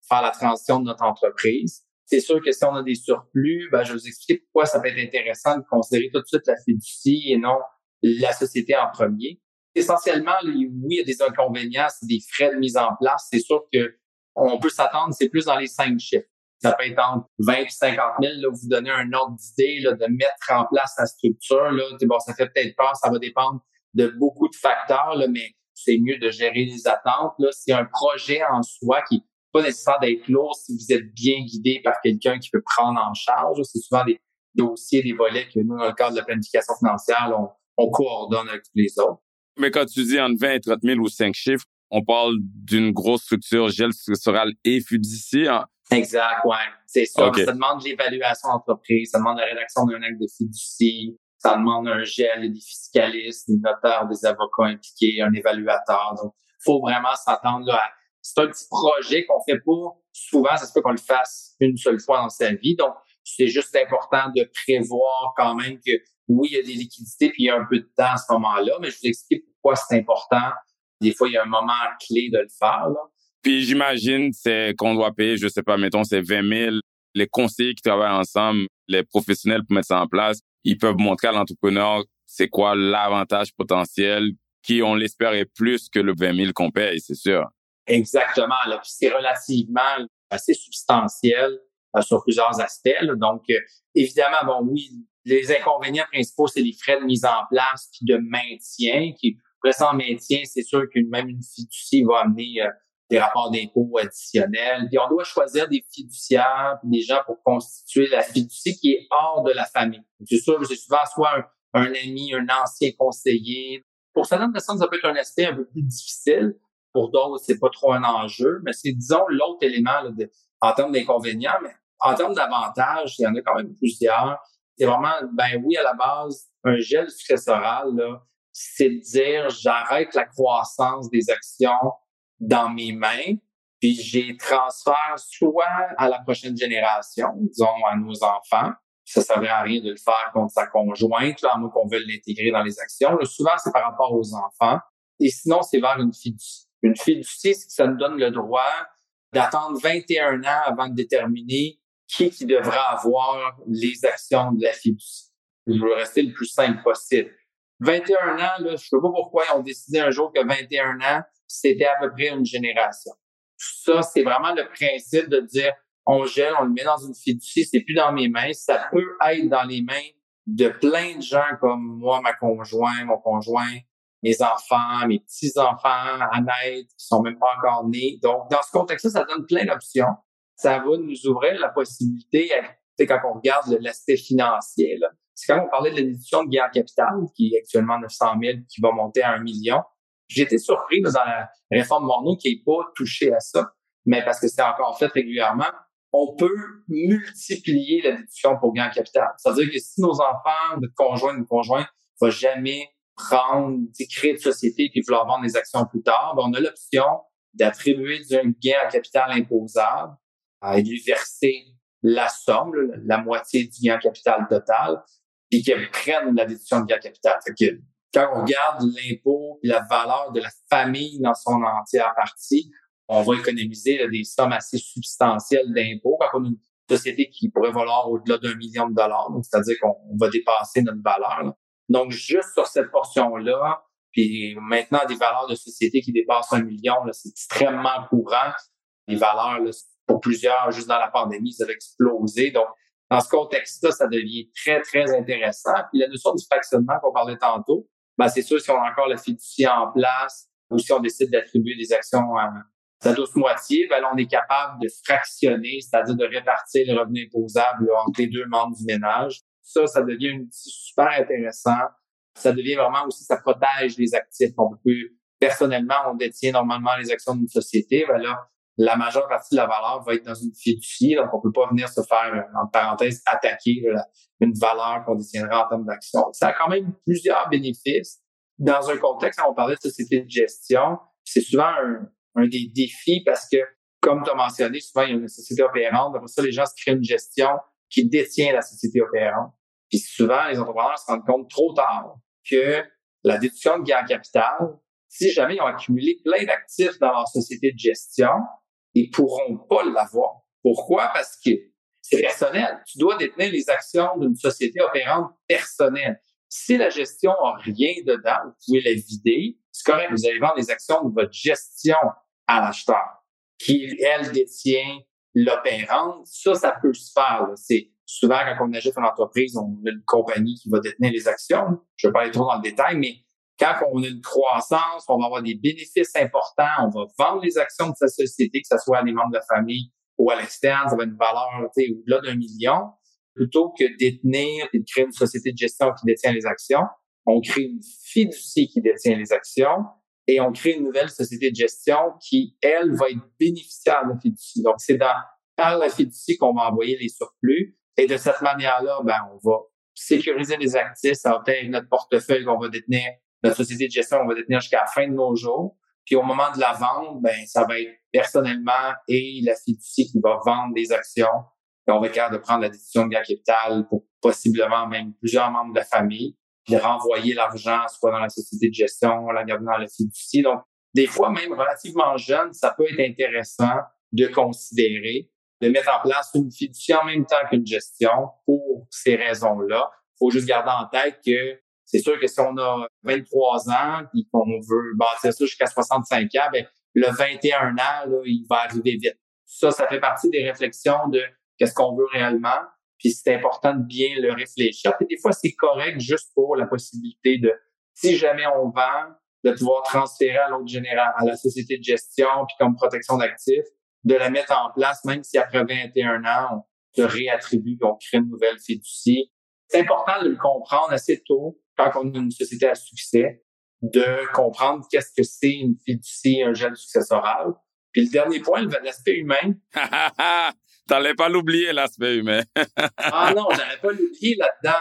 faire la transition de notre entreprise. C'est sûr que si on a des surplus, ben, je vais vous expliquer pourquoi ça peut être intéressant de considérer tout de suite la fiducie et non la société en premier. Essentiellement, oui, il y a des inconvénients, c'est des frais de mise en place. C'est sûr que on peut s'attendre, c'est plus dans les cinq chiffres. Ça peut être entre 20 et 50 000. Là, vous donnez un ordre d'idée de mettre en place la structure. Là. Bon, ça fait peut-être peur, ça va dépendre de beaucoup de facteurs, là, mais c'est mieux de gérer les attentes. Là. C'est un projet en soi qui n'est pas nécessaire d'être lourd si vous êtes bien guidé par quelqu'un qui peut prendre en charge. C'est souvent des dossiers, des volets que nous, dans le cadre de la planification financière, on, on coordonne avec les autres. Mais quand tu dis entre 20 et 30 000 ou 5 chiffres, on parle d'une grosse structure gel structurale et fiducie. Exact, ouais. C'est ça. Ça demande l'évaluation d'entreprise, ça demande la rédaction d'un acte de fiducie, ça demande un gel, des fiscalistes, des notaires, des avocats impliqués, un évaluateur. Donc, faut vraiment s'attendre là. C'est un petit projet qu'on fait pas souvent. Ça se peut qu'on le fasse une seule fois dans sa vie. Donc, c'est juste important de prévoir quand même que oui, il y a des liquidités puis il y a un peu de temps à ce moment-là, mais je vous explique pourquoi c'est important. Des fois, il y a un moment clé de le faire. Là. Puis j'imagine c'est qu'on doit payer, je sais pas, mettons c'est 20 000. Les conseillers qui travaillent ensemble, les professionnels pour mettre ça en place, ils peuvent montrer à l'entrepreneur c'est quoi l'avantage potentiel qui, on l'espère, est plus que le 20 000 qu'on paye, c'est sûr. Exactement. Là. c'est relativement assez substantiel euh, sur plusieurs aspects. Donc, euh, évidemment, bon, oui, les inconvénients principaux, c'est les frais de mise en place puis de maintien. Qui, après en maintien, c'est sûr que même une fiducie va amener euh, des rapports d'impôts additionnels. Puis on doit choisir des fiduciaires, des gens pour constituer la fiducie qui est hors de la famille. C'est sûr, c'est souvent soit un, ami, un ancien conseiller. Pour certaines personnes, ça peut être un aspect un peu plus difficile. Pour d'autres, c'est pas trop un enjeu, mais c'est, disons, l'autre élément de, en termes d'inconvénients, mais en termes d'avantages, il y en a quand même plusieurs. C'est vraiment, ben oui, à la base, un gel successoral, là, c'est de dire j'arrête la croissance des actions dans mes mains, puis j'ai transfère soit à la prochaine génération, disons à nos enfants. Ça ne servait à rien de le faire contre sa conjointe, là, à moins qu'on veuille l'intégrer dans les actions. souvent, c'est par rapport aux enfants. Et sinon, c'est vers une fiducie. Une fiducie, c'est que ça nous donne le droit d'attendre 21 ans avant de déterminer qui qui devra avoir les actions de la fiducie. Je veux rester le plus simple possible. 21 ans, là, je ne sais pas pourquoi ils ont décidé un jour que 21 ans, c'était à peu près une génération. Ça, c'est vraiment le principe de dire, on gèle, on le met dans une fiducie, c'est plus dans mes mains, ça peut être dans les mains de plein de gens comme moi, ma conjointe, mon conjoint, mes enfants, mes petits-enfants à naître, qui sont même pas encore nés. Donc, dans ce contexte-là, ça donne plein d'options. Ça va nous ouvrir la possibilité, quand on regarde l'aspect financier, c'est quand on parlait de l'édition de guerre capital, qui est actuellement 900 000, qui va monter à 1 million. J'étais surpris dans la réforme Morneau qui n'est pas touché à ça, mais parce que c'est encore fait régulièrement. On peut multiplier la déduction pour gain capital. C'est-à-dire que si nos enfants, notre conjoint, notre conjoint, va jamais prendre, créer de société puis vouloir vendre des actions plus tard, ben on a l'option d'attribuer un gain à capital imposable et de lui verser la somme, la moitié du gain capital total, puis qu'elle prenne la déduction de gain capital. Fait que quand on regarde l'impôt et la valeur de la famille dans son entière partie, on va économiser des sommes assez substantielles d'impôts quand on a une société qui pourrait valoir au-delà d'un million de dollars. Donc, c'est-à-dire qu'on va dépasser notre valeur. Donc, juste sur cette portion-là, puis maintenant, des valeurs de société qui dépassent un million, c'est extrêmement courant. Les valeurs, là, pour plusieurs, juste dans la pandémie, ça a explosé. Donc, dans ce contexte-là, ça devient très, très intéressant. Puis la notion du fractionnement qu'on parlait tantôt, ben, c'est sûr, si on a encore la fiducie en place ou si on décide d'attribuer des actions à sa douce moitié, ben, on est capable de fractionner, c'est-à-dire de répartir les revenus imposables entre les deux membres du ménage. Ça, ça devient super intéressant. Ça devient vraiment aussi, ça protège les actifs. On peut, personnellement, on détient normalement les actions d'une société. Ben là, la majeure partie de la valeur va être dans une fiducie, donc on peut pas venir se faire, en parenthèse, attaquer une valeur qu'on détiendra en termes d'action. Ça a quand même plusieurs bénéfices. Dans un contexte, on parlait de société de gestion, c'est souvent un, des défis parce que, comme tu as mentionné, souvent il y a une société opérante, pour ça, les gens se créent une gestion qui détient la société opérante. Puis souvent, les entrepreneurs se rendent compte trop tard que la déduction de gain capital, si jamais ils ont accumulé plein d'actifs dans leur société de gestion, ils pourront pas l'avoir. Pourquoi? Parce que c'est personnel. Tu dois détenir les actions d'une société opérante personnelle. Si la gestion a rien dedans, vous pouvez la vider. C'est correct. Vous allez vendre les actions de votre gestion à l'acheteur, qui, elle, détient l'opérante. Ça, ça peut se faire. C'est souvent quand on achète une entreprise, on a une compagnie qui va détenir les actions. Je ne vais pas aller trop dans le détail, mais quand on a une croissance, on va avoir des bénéfices importants, on va vendre les actions de sa société, que ce soit à des membres de la famille ou à l'externe, ça va être une valeur au-delà d'un million, plutôt que détenir et de créer une société de gestion qui détient les actions. On crée une fiducie qui détient les actions et on crée une nouvelle société de gestion qui, elle, va être bénéficiaire de la fiducie. Donc, c'est dans, par la fiducie qu'on va envoyer les surplus. Et de cette manière-là, ben, on va sécuriser les actifs, ça va être notre portefeuille qu'on va détenir notre société de gestion, on va détenir jusqu'à la fin de nos jours. Puis au moment de la vente, ben ça va être personnellement et la fiducie qui va vendre des actions. On va être capable de prendre la décision de gain capital pour possiblement même plusieurs membres de la famille, puis renvoyer l'argent soit dans la société de gestion, la garder dans la fiducie. Donc, des fois, même relativement jeune, ça peut être intéressant de considérer de mettre en place une fiducie en même temps qu'une gestion pour ces raisons-là. Il faut juste garder en tête que c'est sûr que si on a 23 ans et qu'on veut bâtir ça jusqu'à 65 ans, ben, le 21 ans, là, il va arriver vite. Ça, ça fait partie des réflexions de qu'est-ce qu'on veut réellement. Puis c'est important de bien le réfléchir. Puis des fois, c'est correct juste pour la possibilité de, si jamais on vend, de pouvoir transférer à l'autre général, à la société de gestion, puis comme protection d'actifs, de la mettre en place, même si après 21 ans, on se réattribue, on crée une nouvelle fiducie. C'est important de le comprendre assez tôt, quand on a une société à succès, de comprendre qu'est-ce que c'est une fiducie, un gel successoral. Puis le dernier point, l'aspect humain. <laughs> T'allais pas l'oublier, l'aspect humain. <laughs> ah non, j'allais pas l'oublier là-dedans.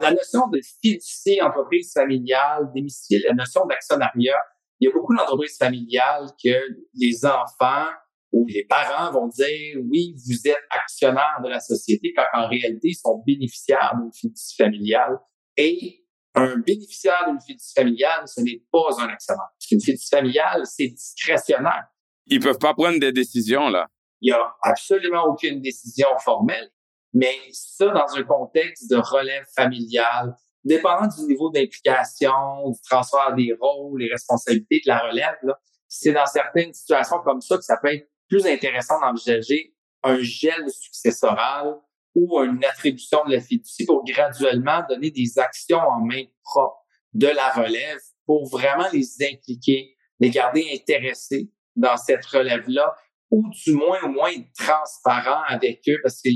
La notion de fiducie, entreprise familiale, démystifier la notion d'actionnariat. Il y a beaucoup d'entreprises familiales que les enfants ou les parents vont dire oui, vous êtes actionnaire de la société, quand en réalité, ils sont bénéficiaires d'une fiducie familiale. Et un bénéficiaire d'une fiducie familiale, ce n'est pas un actionnaire. Une fiducie familiale, c'est discrétionnaire. Ils peuvent pas prendre des décisions, là. Il y a absolument aucune décision formelle. Mais ça, dans un contexte de relève familiale, dépendant du niveau d'implication, du transfert des rôles, les responsabilités de la relève, c'est dans certaines situations comme ça que ça peut être plus intéressant d'envisager un gel successoral ou une attribution de la fiducie pour graduellement donner des actions en main propre de la relève pour vraiment les impliquer, les garder intéressés dans cette relève-là ou du moins au moins être transparent avec eux parce que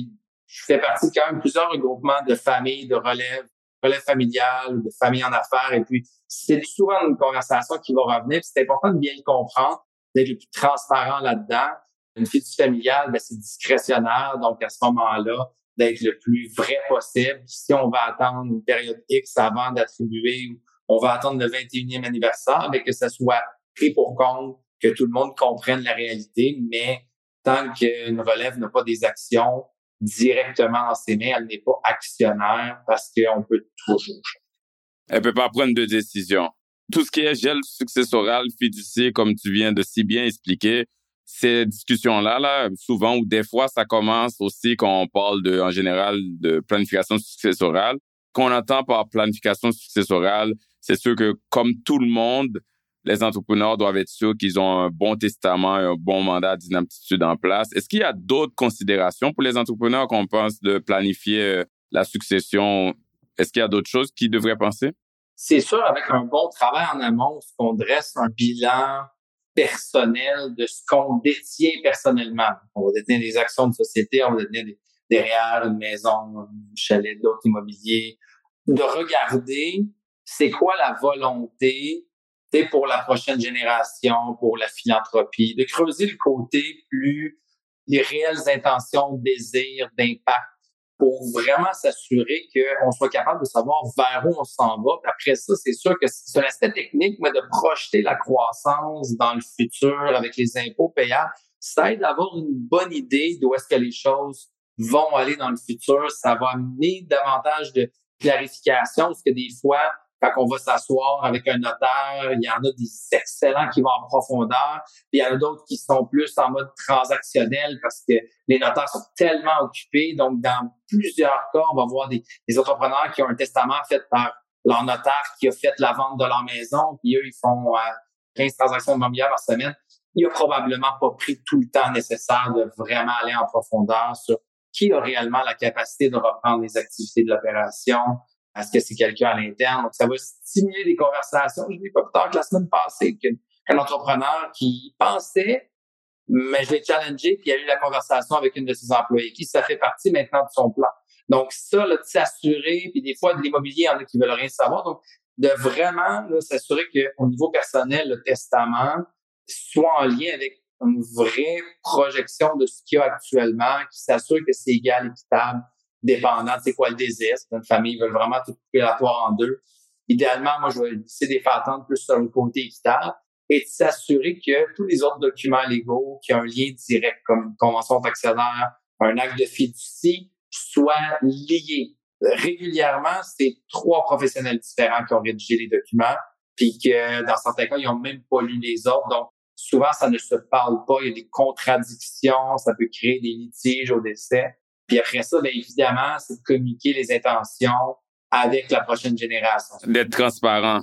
je fais partie quand même plusieurs regroupements de familles, de relève, relève familiale, de familles en affaires. Et puis, c'est souvent une conversation qui va revenir. C'est important de bien le comprendre, d'être le plus transparent là-dedans. Une fiducie familiale, ben, c'est discrétionnaire. Donc, à ce moment-là, d'être le plus vrai possible. Si on va attendre une période X avant d'attribuer on va attendre le 21e anniversaire, mais que ça soit pris pour compte, que tout le monde comprenne la réalité, mais tant qu'une relève n'a pas des actions directement dans ses mains, elle n'est pas actionnaire parce qu'on peut toujours Elle peut pas prendre de décision. Tout ce qui est gel successoral, fiduciaire, comme tu viens de si bien expliquer, ces discussions-là, là, souvent ou des fois, ça commence aussi quand on parle de, en général, de planification successorale. Qu'on entend par planification successorale, c'est sûr que comme tout le monde, les entrepreneurs doivent être sûrs qu'ils ont un bon testament et un bon mandat d'inaptitude en place. Est-ce qu'il y a d'autres considérations pour les entrepreneurs qu'on pense de planifier euh, la succession? Est-ce qu'il y a d'autres choses qu'ils devraient penser? C'est sûr, avec un bon travail en amont, qu'on dresse un bilan personnel de ce qu'on détient personnellement. On va détenir des actions de société, on va détenir des, derrière une maison, un chalet, d'autres immobiliers. De regarder c'est quoi la volonté pour la prochaine génération, pour la philanthropie, de creuser le côté plus les réelles intentions, désirs, d'impact pour vraiment s'assurer qu'on soit capable de savoir vers où on s'en va. Après ça, c'est sûr que c'est un aspect technique, mais de projeter la croissance dans le futur avec les impôts payants, ça aide d'avoir une bonne idée d'où est-ce que les choses vont aller dans le futur. Ça va amener davantage de clarification, parce que des fois, quand on va s'asseoir avec un notaire, il y en a des excellents qui vont en profondeur, puis il y en a d'autres qui sont plus en mode transactionnel parce que les notaires sont tellement occupés. Donc, dans plusieurs cas, on va voir des, entrepreneurs qui ont un testament fait par leur notaire qui a fait la vente de leur maison, puis eux, ils font 15 euh, transactions immobilières par semaine. Il a probablement pas pris tout le temps nécessaire de vraiment aller en profondeur sur qui a réellement la capacité de reprendre les activités de l'opération, est-ce que c'est quelqu'un à l'interne? Donc, ça va stimuler des conversations. Je l'ai pas plus tard que la semaine passée qu'un entrepreneur qui pensait, mais je l'ai challengé, puis il a eu la conversation avec une de ses employés qui ça fait partie maintenant de son plan. Donc, ça, là, de s'assurer, puis des fois, de l'immobilier, il y en a qui veulent rien savoir. Donc, de vraiment s'assurer qu'au niveau personnel, le testament soit en lien avec une vraie projection de ce qu'il y a actuellement, qui s'assure que c'est égal, équitable, dépendant c'est quoi le désir. Une famille veut vraiment tout couper la toile en deux. Idéalement, moi, je vais essayer de faire attendre plus sur le côté équitable et de s'assurer que tous les autres documents légaux qui ont un lien direct, comme une convention d'actionnaire, un acte de fiducie, soient liés. Régulièrement, c'est trois professionnels différents qui ont rédigé les documents, puis que dans certains cas, ils n'ont même pas lu les autres. Donc, souvent, ça ne se parle pas. Il y a des contradictions, ça peut créer des litiges au décès. Puis après ça, bien évidemment, c'est de communiquer les intentions avec la prochaine génération. D'être transparent.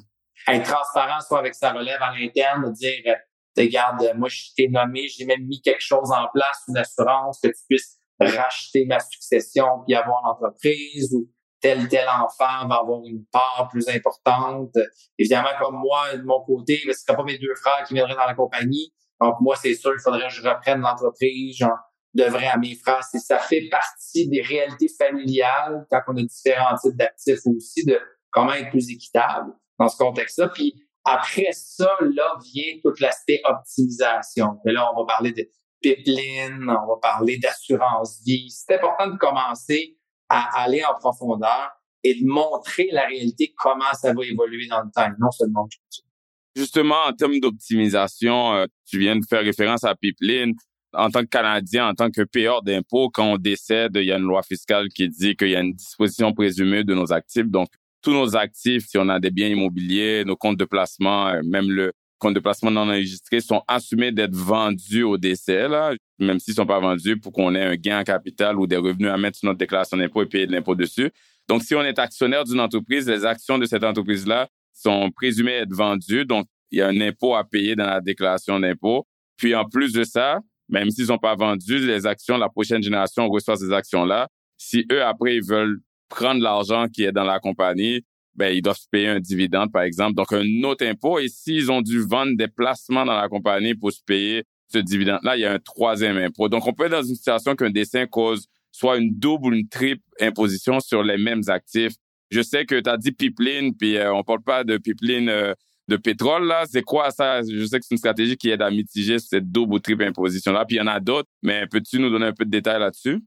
Être transparent, soit avec sa relève à l'interne, de dire, euh, regarde, moi, je t'ai nommé, j'ai même mis quelque chose en place, une assurance, que tu puisses racheter ma succession puis avoir l'entreprise ou tel tel enfant va avoir une part plus importante. Évidemment, comme moi, de mon côté, ce ne pas mes deux frères qui viendraient dans la compagnie. Donc, moi, c'est sûr, il faudrait que je reprenne l'entreprise. J'en devrais à mes frères. ça fait partie des réalités familiales quand on a différents types d'actifs aussi, de comment être plus équitable dans ce contexte-là. Puis après ça, là vient tout l'aspect optimisation. Et là, on va parler de pipeline, on va parler d'assurance vie. C'est important de commencer à aller en profondeur et de montrer la réalité, comment ça va évoluer dans le temps, non seulement Justement, en termes d'optimisation, euh, tu viens de faire référence à Pipeline. En tant que Canadien, en tant que payeur d'impôts, quand on décède, il y a une loi fiscale qui dit qu'il y a une disposition présumée de nos actifs. Donc, tous nos actifs, si on a des biens immobiliers, nos comptes de placement, euh, même le compte de placement non enregistré, sont assumés d'être vendus au décès, là, même s'ils sont pas vendus pour qu'on ait un gain en capital ou des revenus à mettre sur notre déclaration d'impôt et payer de l'impôt dessus. Donc, si on est actionnaire d'une entreprise, les actions de cette entreprise-là sont présumées être vendues. Donc, il y a un impôt à payer dans la déclaration d'impôt. Puis, en plus de ça, même s'ils sont pas vendus, les actions, la prochaine génération reçoit ces actions-là. Si eux, après, ils veulent prendre l'argent qui est dans la compagnie, ben, ils doivent payer un dividende, par exemple. Donc, un autre impôt. Et s'ils ont dû vendre des placements dans la compagnie pour se payer ce dividende-là, il y a un troisième impôt. Donc, on peut être dans une situation qu'un dessin cause soit une double ou une triple imposition sur les mêmes actifs. Je sais que tu as dit pipeline, puis euh, on parle pas de pipeline euh, de pétrole, là. C'est quoi ça? Je sais que c'est une stratégie qui aide à mitiger cette double ou triple imposition-là. Puis il y en a d'autres, mais peux-tu nous donner un peu de détails là-dessus?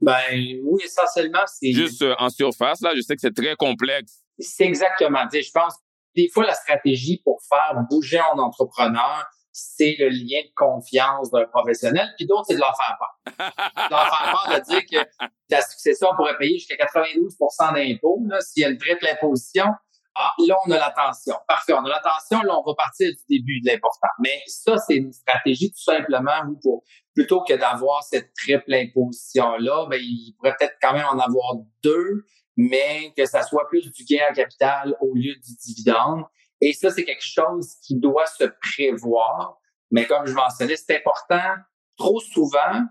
Ben oui, essentiellement, c'est... Juste euh, en surface, là, je sais que c'est très complexe. C'est exactement. Je pense des fois, la stratégie pour faire bouger un entrepreneur, c'est le lien de confiance d'un professionnel, puis d'autres, c'est de leur faire peur. <laughs> de leur faire peur de dire que ta succession pourrait payer jusqu'à 92 d'impôts. S'il y a une triple imposition, ah, là, on a l'attention. Parfait, on a l'attention, là, on va partir du début de l'important. Mais ça, c'est une stratégie tout simplement pour plutôt que d'avoir cette triple imposition-là, ben, il pourrait peut-être quand même en avoir deux, mais que ça soit plus du gain en capital au lieu du dividende. Et ça, c'est quelque chose qui doit se prévoir. Mais comme je mentionnais, c'est important. Trop souvent,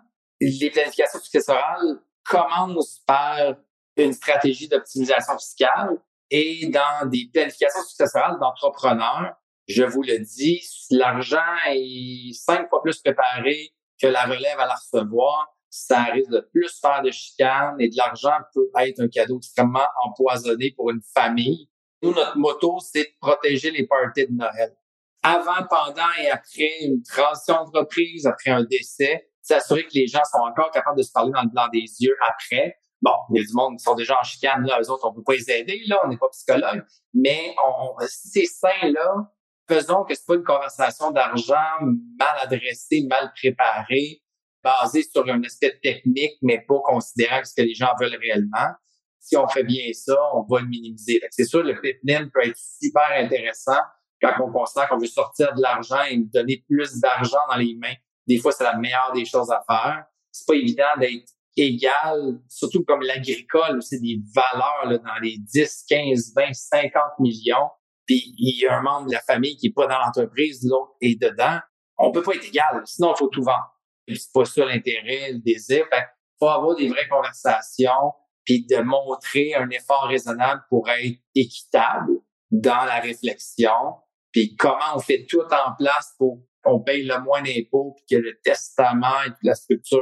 les planifications successorales commencent par une stratégie d'optimisation fiscale et dans des planifications successorales d'entrepreneurs, je vous le dis, l'argent est cinq fois plus préparé que la relève à la recevoir, ça risque de plus faire de chicanes et de l'argent peut être un cadeau extrêmement empoisonné pour une famille. Nous, notre motto, c'est de protéger les parties de Noël. Avant, pendant et après une transition d'entreprise, après un décès, s'assurer que les gens sont encore capables de se parler dans le blanc des yeux après. Bon, il y a du monde qui sont déjà en chicane, là, eux autres, on peut pas les aider, là, on n'est pas psychologue, mais on, si c'est sain, là, faisons que c'est pas une conversation d'argent mal adressée, mal préparée, basée sur un aspect technique, mais pas considérant ce que les gens veulent réellement. Si on fait bien ça, on va le minimiser. C'est sûr, le pipeline peut être super intéressant quand on considère qu'on veut sortir de l'argent et donner plus d'argent dans les mains. Des fois, c'est la meilleure des choses à faire. C'est pas évident d'être égal, surtout comme l'agricole, c'est des valeurs là, dans les 10, 15, 20, 50 millions puis il y a un membre de la famille qui est pas dans l'entreprise, l'autre est dedans, on peut pas être égal, sinon il faut tout vendre. C'est pas ça l'intérêt, le désir. Il faut avoir des vraies conversations, puis de montrer un effort raisonnable pour être équitable dans la réflexion, puis comment on fait tout en place pour qu'on paye le moins d'impôts, puis que le testament et la structure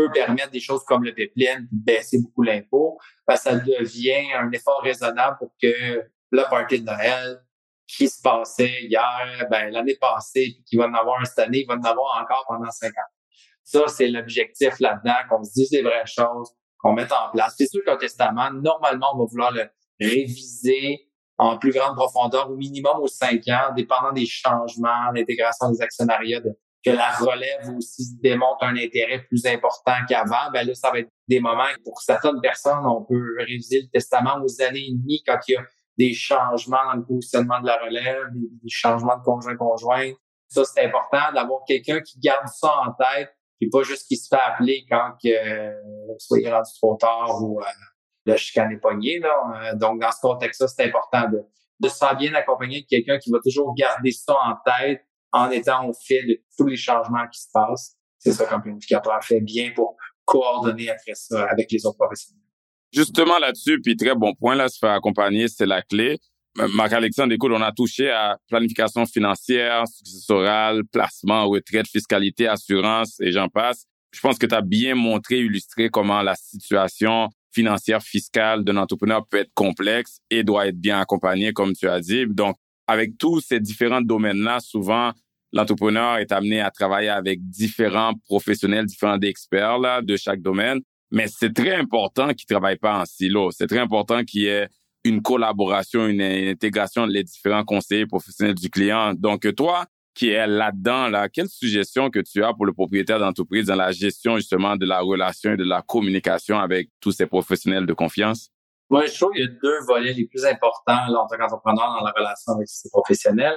peut permettre des choses comme le pipeline, baisser beaucoup l'impôt, ben, ça devient un effort raisonnable pour que le party de Noël qui se passait hier, ben, l'année passée, puis qui va en avoir cette année, il va en avoir encore pendant cinq ans. Ça, c'est l'objectif là-dedans, qu'on se dise des vraies choses, qu'on mette en place. C'est sûr qu'un testament, normalement, on va vouloir le réviser en plus grande profondeur, au minimum aux cinq ans, dépendant des changements, l'intégration des actionnariats, que la relève aussi démontre un intérêt plus important qu'avant. Ben là, ça va être des moments pour certaines personnes, on peut réviser le testament aux années et demie quand il y a des changements dans le positionnement de la relève, des, changements de conjoint-conjoint. Ça, c'est important d'avoir quelqu'un qui garde ça en tête, et pas juste qui se fait appeler quand euh, soit il est rendu trop tard ou euh, le chicane est pogné. Là. Euh, donc, dans ce contexte-là, c'est important de, de se faire bien accompagner de quelqu'un qui va toujours garder ça en tête en étant au fait de tous les changements qui se passent. C'est ça qu'un planificateur fait bien pour coordonner après ça avec les autres professionnels. Justement là-dessus, puis très bon point, là, se faire accompagner, c'est la clé. Marc-Alexandre, écoute, on a touché à planification financière, successorale, placement, retraite, fiscalité, assurance et j'en passe. Je pense que tu as bien montré, illustré comment la situation financière fiscale d'un entrepreneur peut être complexe et doit être bien accompagnée, comme tu as dit. Donc, avec tous ces différents domaines-là, souvent, l'entrepreneur est amené à travailler avec différents professionnels, différents experts là, de chaque domaine. Mais c'est très important qu'ils ne travaillent pas en silo. C'est très important qu'il y ait une collaboration, une intégration des différents conseillers professionnels du client. Donc, toi, qui es là-dedans, là, quelle suggestion que tu as pour le propriétaire d'entreprise dans la gestion justement de la relation et de la communication avec tous ces professionnels de confiance? Moi, je trouve qu'il y a deux volets les plus importants là, en tant qu'entrepreneur dans la relation avec ces professionnels.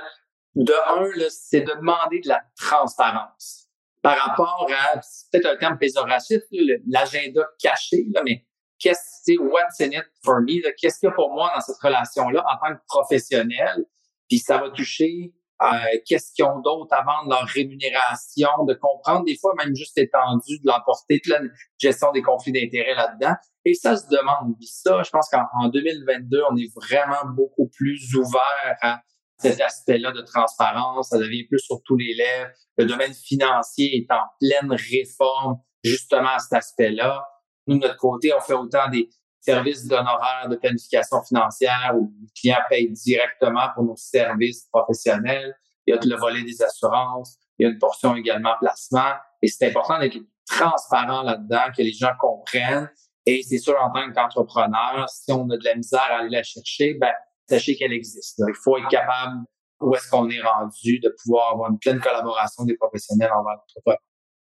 De un, c'est de demander de la transparence par rapport à, c'est peut-être un terme péjoratif, l'agenda caché, là, mais qu'est-ce que what's in it for me, qu'est-ce qu'il y a pour moi dans cette relation-là en tant que professionnel, puis ça va toucher euh, qu'est-ce qu'ils ont d'autre à vendre, leur rémunération, de comprendre des fois même juste étendu de l'emporter, toute la gestion des conflits d'intérêts là-dedans. Et ça se demande. Ça, je pense qu'en 2022, on est vraiment beaucoup plus ouvert à cet aspect-là de transparence. Ça devient plus sur tous les lèvres. Le domaine financier est en pleine réforme justement à cet aspect-là. Nous, de notre côté, on fait autant des services d'honoraires de planification financière où le client paye directement pour nos services professionnels. Il y a le volet des assurances. Il y a une portion également placement. Et c'est important d'être transparent là-dedans, que les gens comprennent. Et c'est sûr, en tant qu'entrepreneur, si on a de la misère à aller la chercher, ben, sachez qu'elle existe. il faut être capable, où est-ce qu'on est rendu, de pouvoir avoir une pleine collaboration des professionnels envers l'entrepreneur.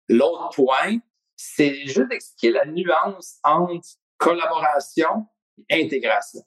L'autre point, c'est juste d'expliquer la nuance entre collaboration et intégration.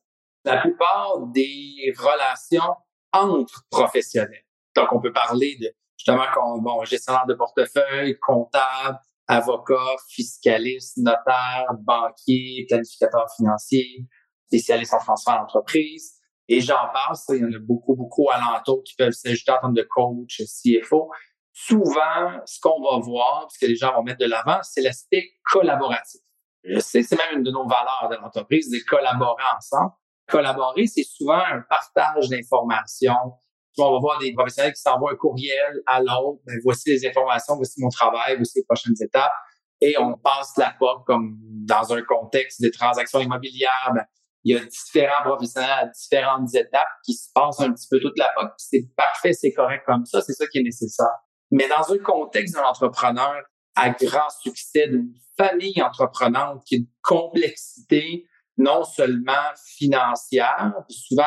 La plupart des relations entre professionnels. Donc, on peut parler de justement bon, gestionnaire de portefeuille, comptable, avocat, fiscaliste, notaire, banquier, planificateur financier, spécialiste en transfert d'entreprise. Et j'en passe, il y en a beaucoup, beaucoup alentours qui peuvent s'ajouter en termes de coach, CFO. Souvent, ce qu'on va voir, ce que les gens vont mettre de l'avant, c'est l'aspect collaboratif. Je sais, c'est même une de nos valeurs de l'entreprise, de collaborer ensemble. Collaborer, c'est souvent un partage d'informations. On va voir des professionnels qui s'envoient un courriel à l'autre. Ben, voici les informations, voici mon travail, voici les prochaines étapes. Et on passe la POC comme dans un contexte de transactions immobilières. Ben, il y a différents professionnels à différentes étapes qui se passent un petit peu toute la POC. C'est parfait, c'est correct comme ça, c'est ça qui est nécessaire. Mais dans un contexte d'un entrepreneur à grand succès, d'une famille entreprenante qui a une complexité non seulement financière, souvent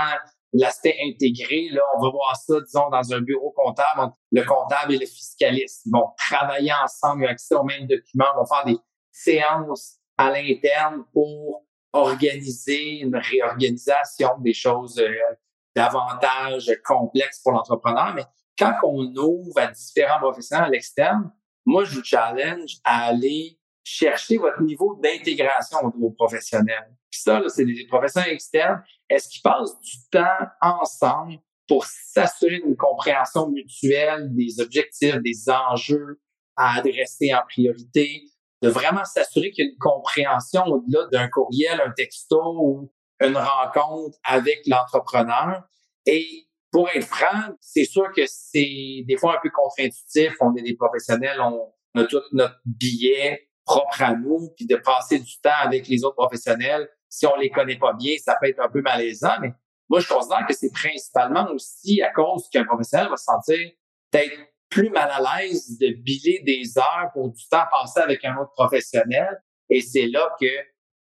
l'aspect intégré, là, on va voir ça, disons, dans un bureau comptable, le comptable et le fiscaliste vont travailler ensemble, ils ont accès aux mêmes documents, vont faire des séances à l'interne pour organiser une réorganisation des choses euh, davantage complexes pour l'entrepreneur. Mais quand on ouvre à différents professionnels à l'externe, moi, je vous challenge à aller chercher votre niveau d'intégration au niveau professionnel. Puis ça, c'est des professionnels externes. Est-ce qu'ils passent du temps ensemble pour s'assurer d'une compréhension mutuelle des objectifs, des enjeux à adresser en priorité, de vraiment s'assurer qu'il y a une compréhension au-delà d'un courriel, un texto ou une rencontre avec l'entrepreneur? Et pour être franc, c'est sûr que c'est des fois un peu contre-intuitif. On est des professionnels, on a tout notre billet propre à nous, puis de passer du temps avec les autres professionnels, si on les connaît pas bien, ça peut être un peu malaisant, mais moi, je considère que c'est principalement aussi à cause qu'un professionnel va se sentir peut-être plus mal à l'aise de biler des heures pour du temps passé avec un autre professionnel. Et c'est là que,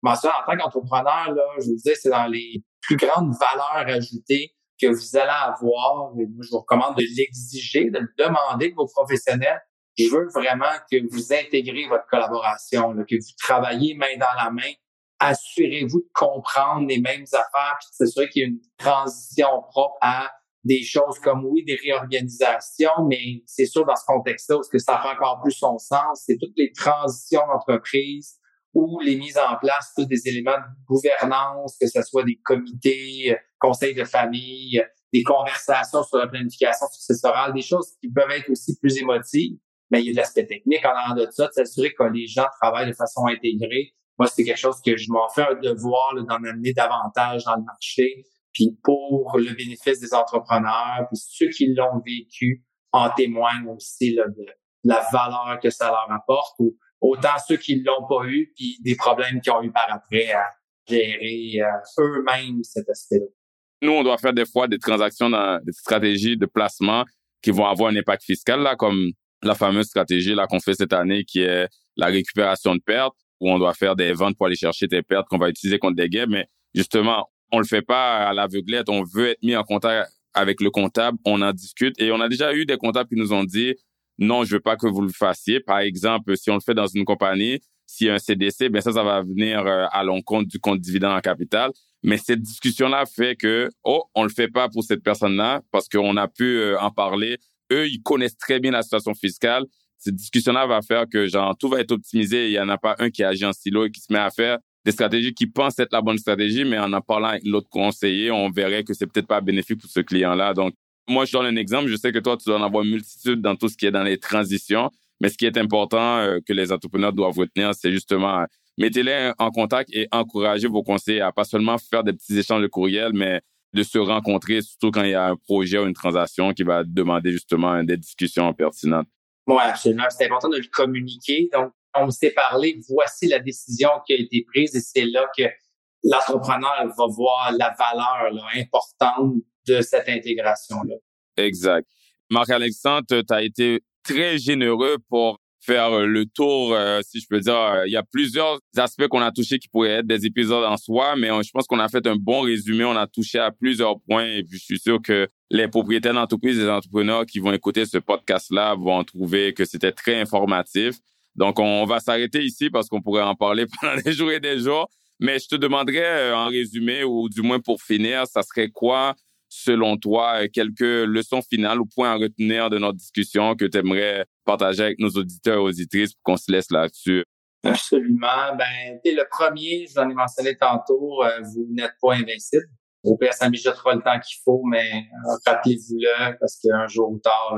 en tant qu'entrepreneur, là, je vous disais, c'est dans les plus grandes valeurs ajoutées que vous allez avoir. Et moi, je vous recommande de l'exiger, de le demander de vos professionnels. Je veux vraiment que vous intégrez votre collaboration, que vous travaillez main dans la main. Assurez-vous de comprendre les mêmes affaires, de s'assurer qu'il y a une transition propre à des choses comme oui, des réorganisations, mais c'est sûr dans ce contexte-là, ce que ça fait encore plus son sens, c'est toutes les transitions d'entreprise ou les mises en place des éléments de gouvernance, que ce soit des comités, euh, conseils de famille, des conversations sur la planification successorale, des choses qui peuvent être aussi plus émotives. Mais il y a de l'aspect technique en arrière de ça, de s'assurer que les gens travaillent de façon intégrée moi, c'est quelque chose que je m'en fais un devoir d'en amener davantage dans le marché. Puis pour le bénéfice des entrepreneurs, puis ceux qui l'ont vécu en témoignent aussi là, de la valeur que ça leur apporte, ou autant ceux qui l'ont pas eu, puis des problèmes qu'ils ont eu par après à gérer euh, eux-mêmes cet aspect-là. Nous, on doit faire des fois des transactions dans des stratégies de placement qui vont avoir un impact fiscal, là, comme la fameuse stratégie là qu'on fait cette année qui est la récupération de pertes où on doit faire des ventes pour aller chercher des pertes qu'on va utiliser contre des gains. Mais justement on le fait pas à l'aveuglette. On veut être mis en contact avec le comptable. On en discute. Et on a déjà eu des comptables qui nous ont dit non je veux pas que vous le fassiez par exemple si on le fait dans une compagnie s'il y a un CDC ben ça ça va venir euh, à l'encontre du compte dividende en capital mais cette discussion là fait que oh on le fait pas pour cette personne là parce qu'on a pu euh, en parler eux, ils connaissent très bien la situation fiscale. Cette discussion-là va faire que genre tout va être optimisé. Il y en a pas un qui agit en silo et qui se met à faire des stratégies qui pensent être la bonne stratégie, mais en en parlant avec l'autre conseiller, on verrait que c'est peut-être pas bénéfique pour ce client-là. Donc, moi, je donne un exemple. Je sais que toi, tu dois en avoir une multitude dans tout ce qui est dans les transitions. Mais ce qui est important euh, que les entrepreneurs doivent retenir, c'est justement mettez-les en contact et encouragez vos conseillers à pas seulement faire des petits échanges de courriel, mais de se rencontrer, surtout quand il y a un projet ou une transaction qui va demander justement des discussions pertinentes. Oui, absolument. C'est important de le communiquer. Donc, on s'est parlé, voici la décision qui a été prise et c'est là que l'entrepreneur va voir la valeur importante de cette intégration-là. Exact. Marc-Alexandre, tu as été très généreux pour faire euh, le tour, euh, si je peux dire. Euh, il y a plusieurs aspects qu'on a touchés qui pourraient être des épisodes en soi, mais je pense qu'on a fait un bon résumé. On a touché à plusieurs points et je suis sûr que les propriétaires d'entreprises, les entrepreneurs qui vont écouter ce podcast-là vont trouver que c'était très informatif. Donc, on va s'arrêter ici parce qu'on pourrait en parler <laughs> pendant des jours et des jours. Mais je te demanderais en résumé ou du moins pour finir, ça serait quoi selon toi, euh, quelques leçons finales ou points à retenir de notre discussion que tu aimerais partager avec nos auditeurs et auditrices pour qu'on se laisse là-dessus? Absolument. Ben, le premier, je l'en ai mentionné tantôt, euh, vous n'êtes pas invincible. Au pire, ça mijottera le temps qu'il faut, mais euh, rappelez-vous-le parce qu'un jour ou tard,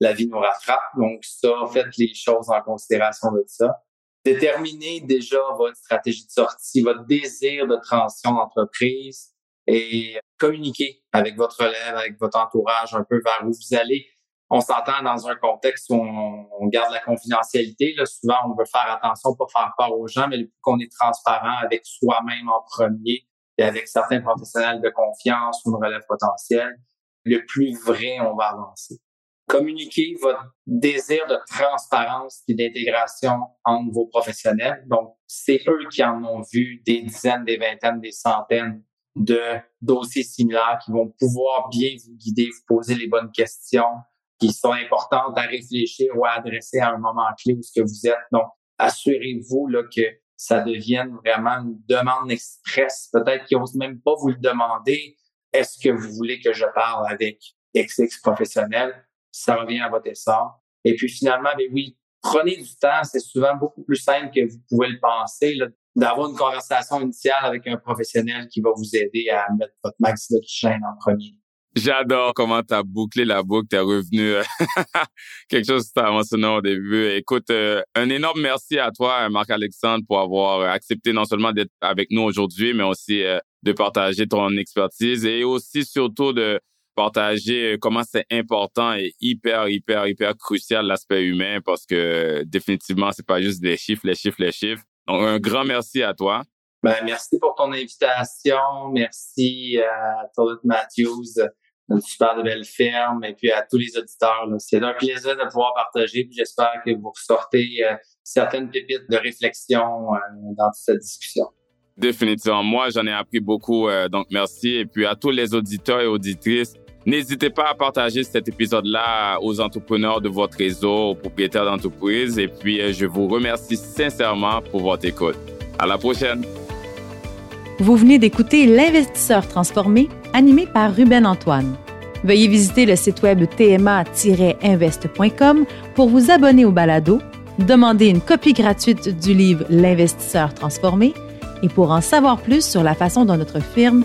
la vie nous rattrape. Donc, ça, faites les choses en considération de ça. Déterminez déjà votre stratégie de sortie, votre désir de transition d'entreprise et communiquer avec votre relève, avec votre entourage un peu vers où vous allez. On s'entend dans un contexte où on, garde la confidentialité. Là, souvent, on veut faire attention, pas faire peur aux gens, mais le plus qu'on est transparent avec soi-même en premier et avec certains professionnels de confiance ou une relève potentielle, le plus vrai on va avancer. Communiquer votre désir de transparence et d'intégration entre vos professionnels. Donc, c'est eux qui en ont vu des dizaines, des vingtaines, des centaines de dossiers similaires qui vont pouvoir bien vous guider, vous poser les bonnes questions qui sont importantes à réfléchir ou à adresser à un moment clé où ce que vous êtes. Donc, assurez-vous là, que ça devienne vraiment une demande express. Peut-être qu'ils n'osent même pas vous le demander. Est-ce que vous voulez que je parle avec XX professionnel? Ça revient à votre essor. Et puis finalement, ben oui, prenez du temps. C'est souvent beaucoup plus simple que vous pouvez le penser. Là d'avoir une conversation initiale avec un professionnel qui va vous aider à mettre votre max chaîne en premier. J'adore comment tu as bouclé la boucle, tu es revenu euh, <laughs> quelque chose que tu as mentionné au début. Écoute, euh, un énorme merci à toi, Marc-Alexandre, pour avoir accepté non seulement d'être avec nous aujourd'hui, mais aussi euh, de partager ton expertise et aussi surtout de partager comment c'est important et hyper, hyper, hyper crucial l'aspect humain parce que définitivement, c'est pas juste des chiffres, les chiffres, les chiffres un grand merci à toi. Ben, merci pour ton invitation. Merci à Todd Matthews, une super de belle ferme, et puis à tous les auditeurs. C'est un plaisir de pouvoir partager. j'espère que vous ressortez euh, certaines pépites de réflexion euh, dans cette discussion. Définitivement. Moi, j'en ai appris beaucoup, euh, donc merci. Et puis à tous les auditeurs et auditrices, N'hésitez pas à partager cet épisode-là aux entrepreneurs de votre réseau, aux propriétaires d'entreprise. Et puis, euh, je vous remercie sincèrement pour votre écoute. À la prochaine. Vous venez d'écouter L'investisseur transformé, animé par Ruben Antoine. Veuillez visiter le site web tma-invest.com pour vous abonner au balado, demander une copie gratuite du livre L'investisseur transformé et pour en savoir plus sur la façon dont notre firme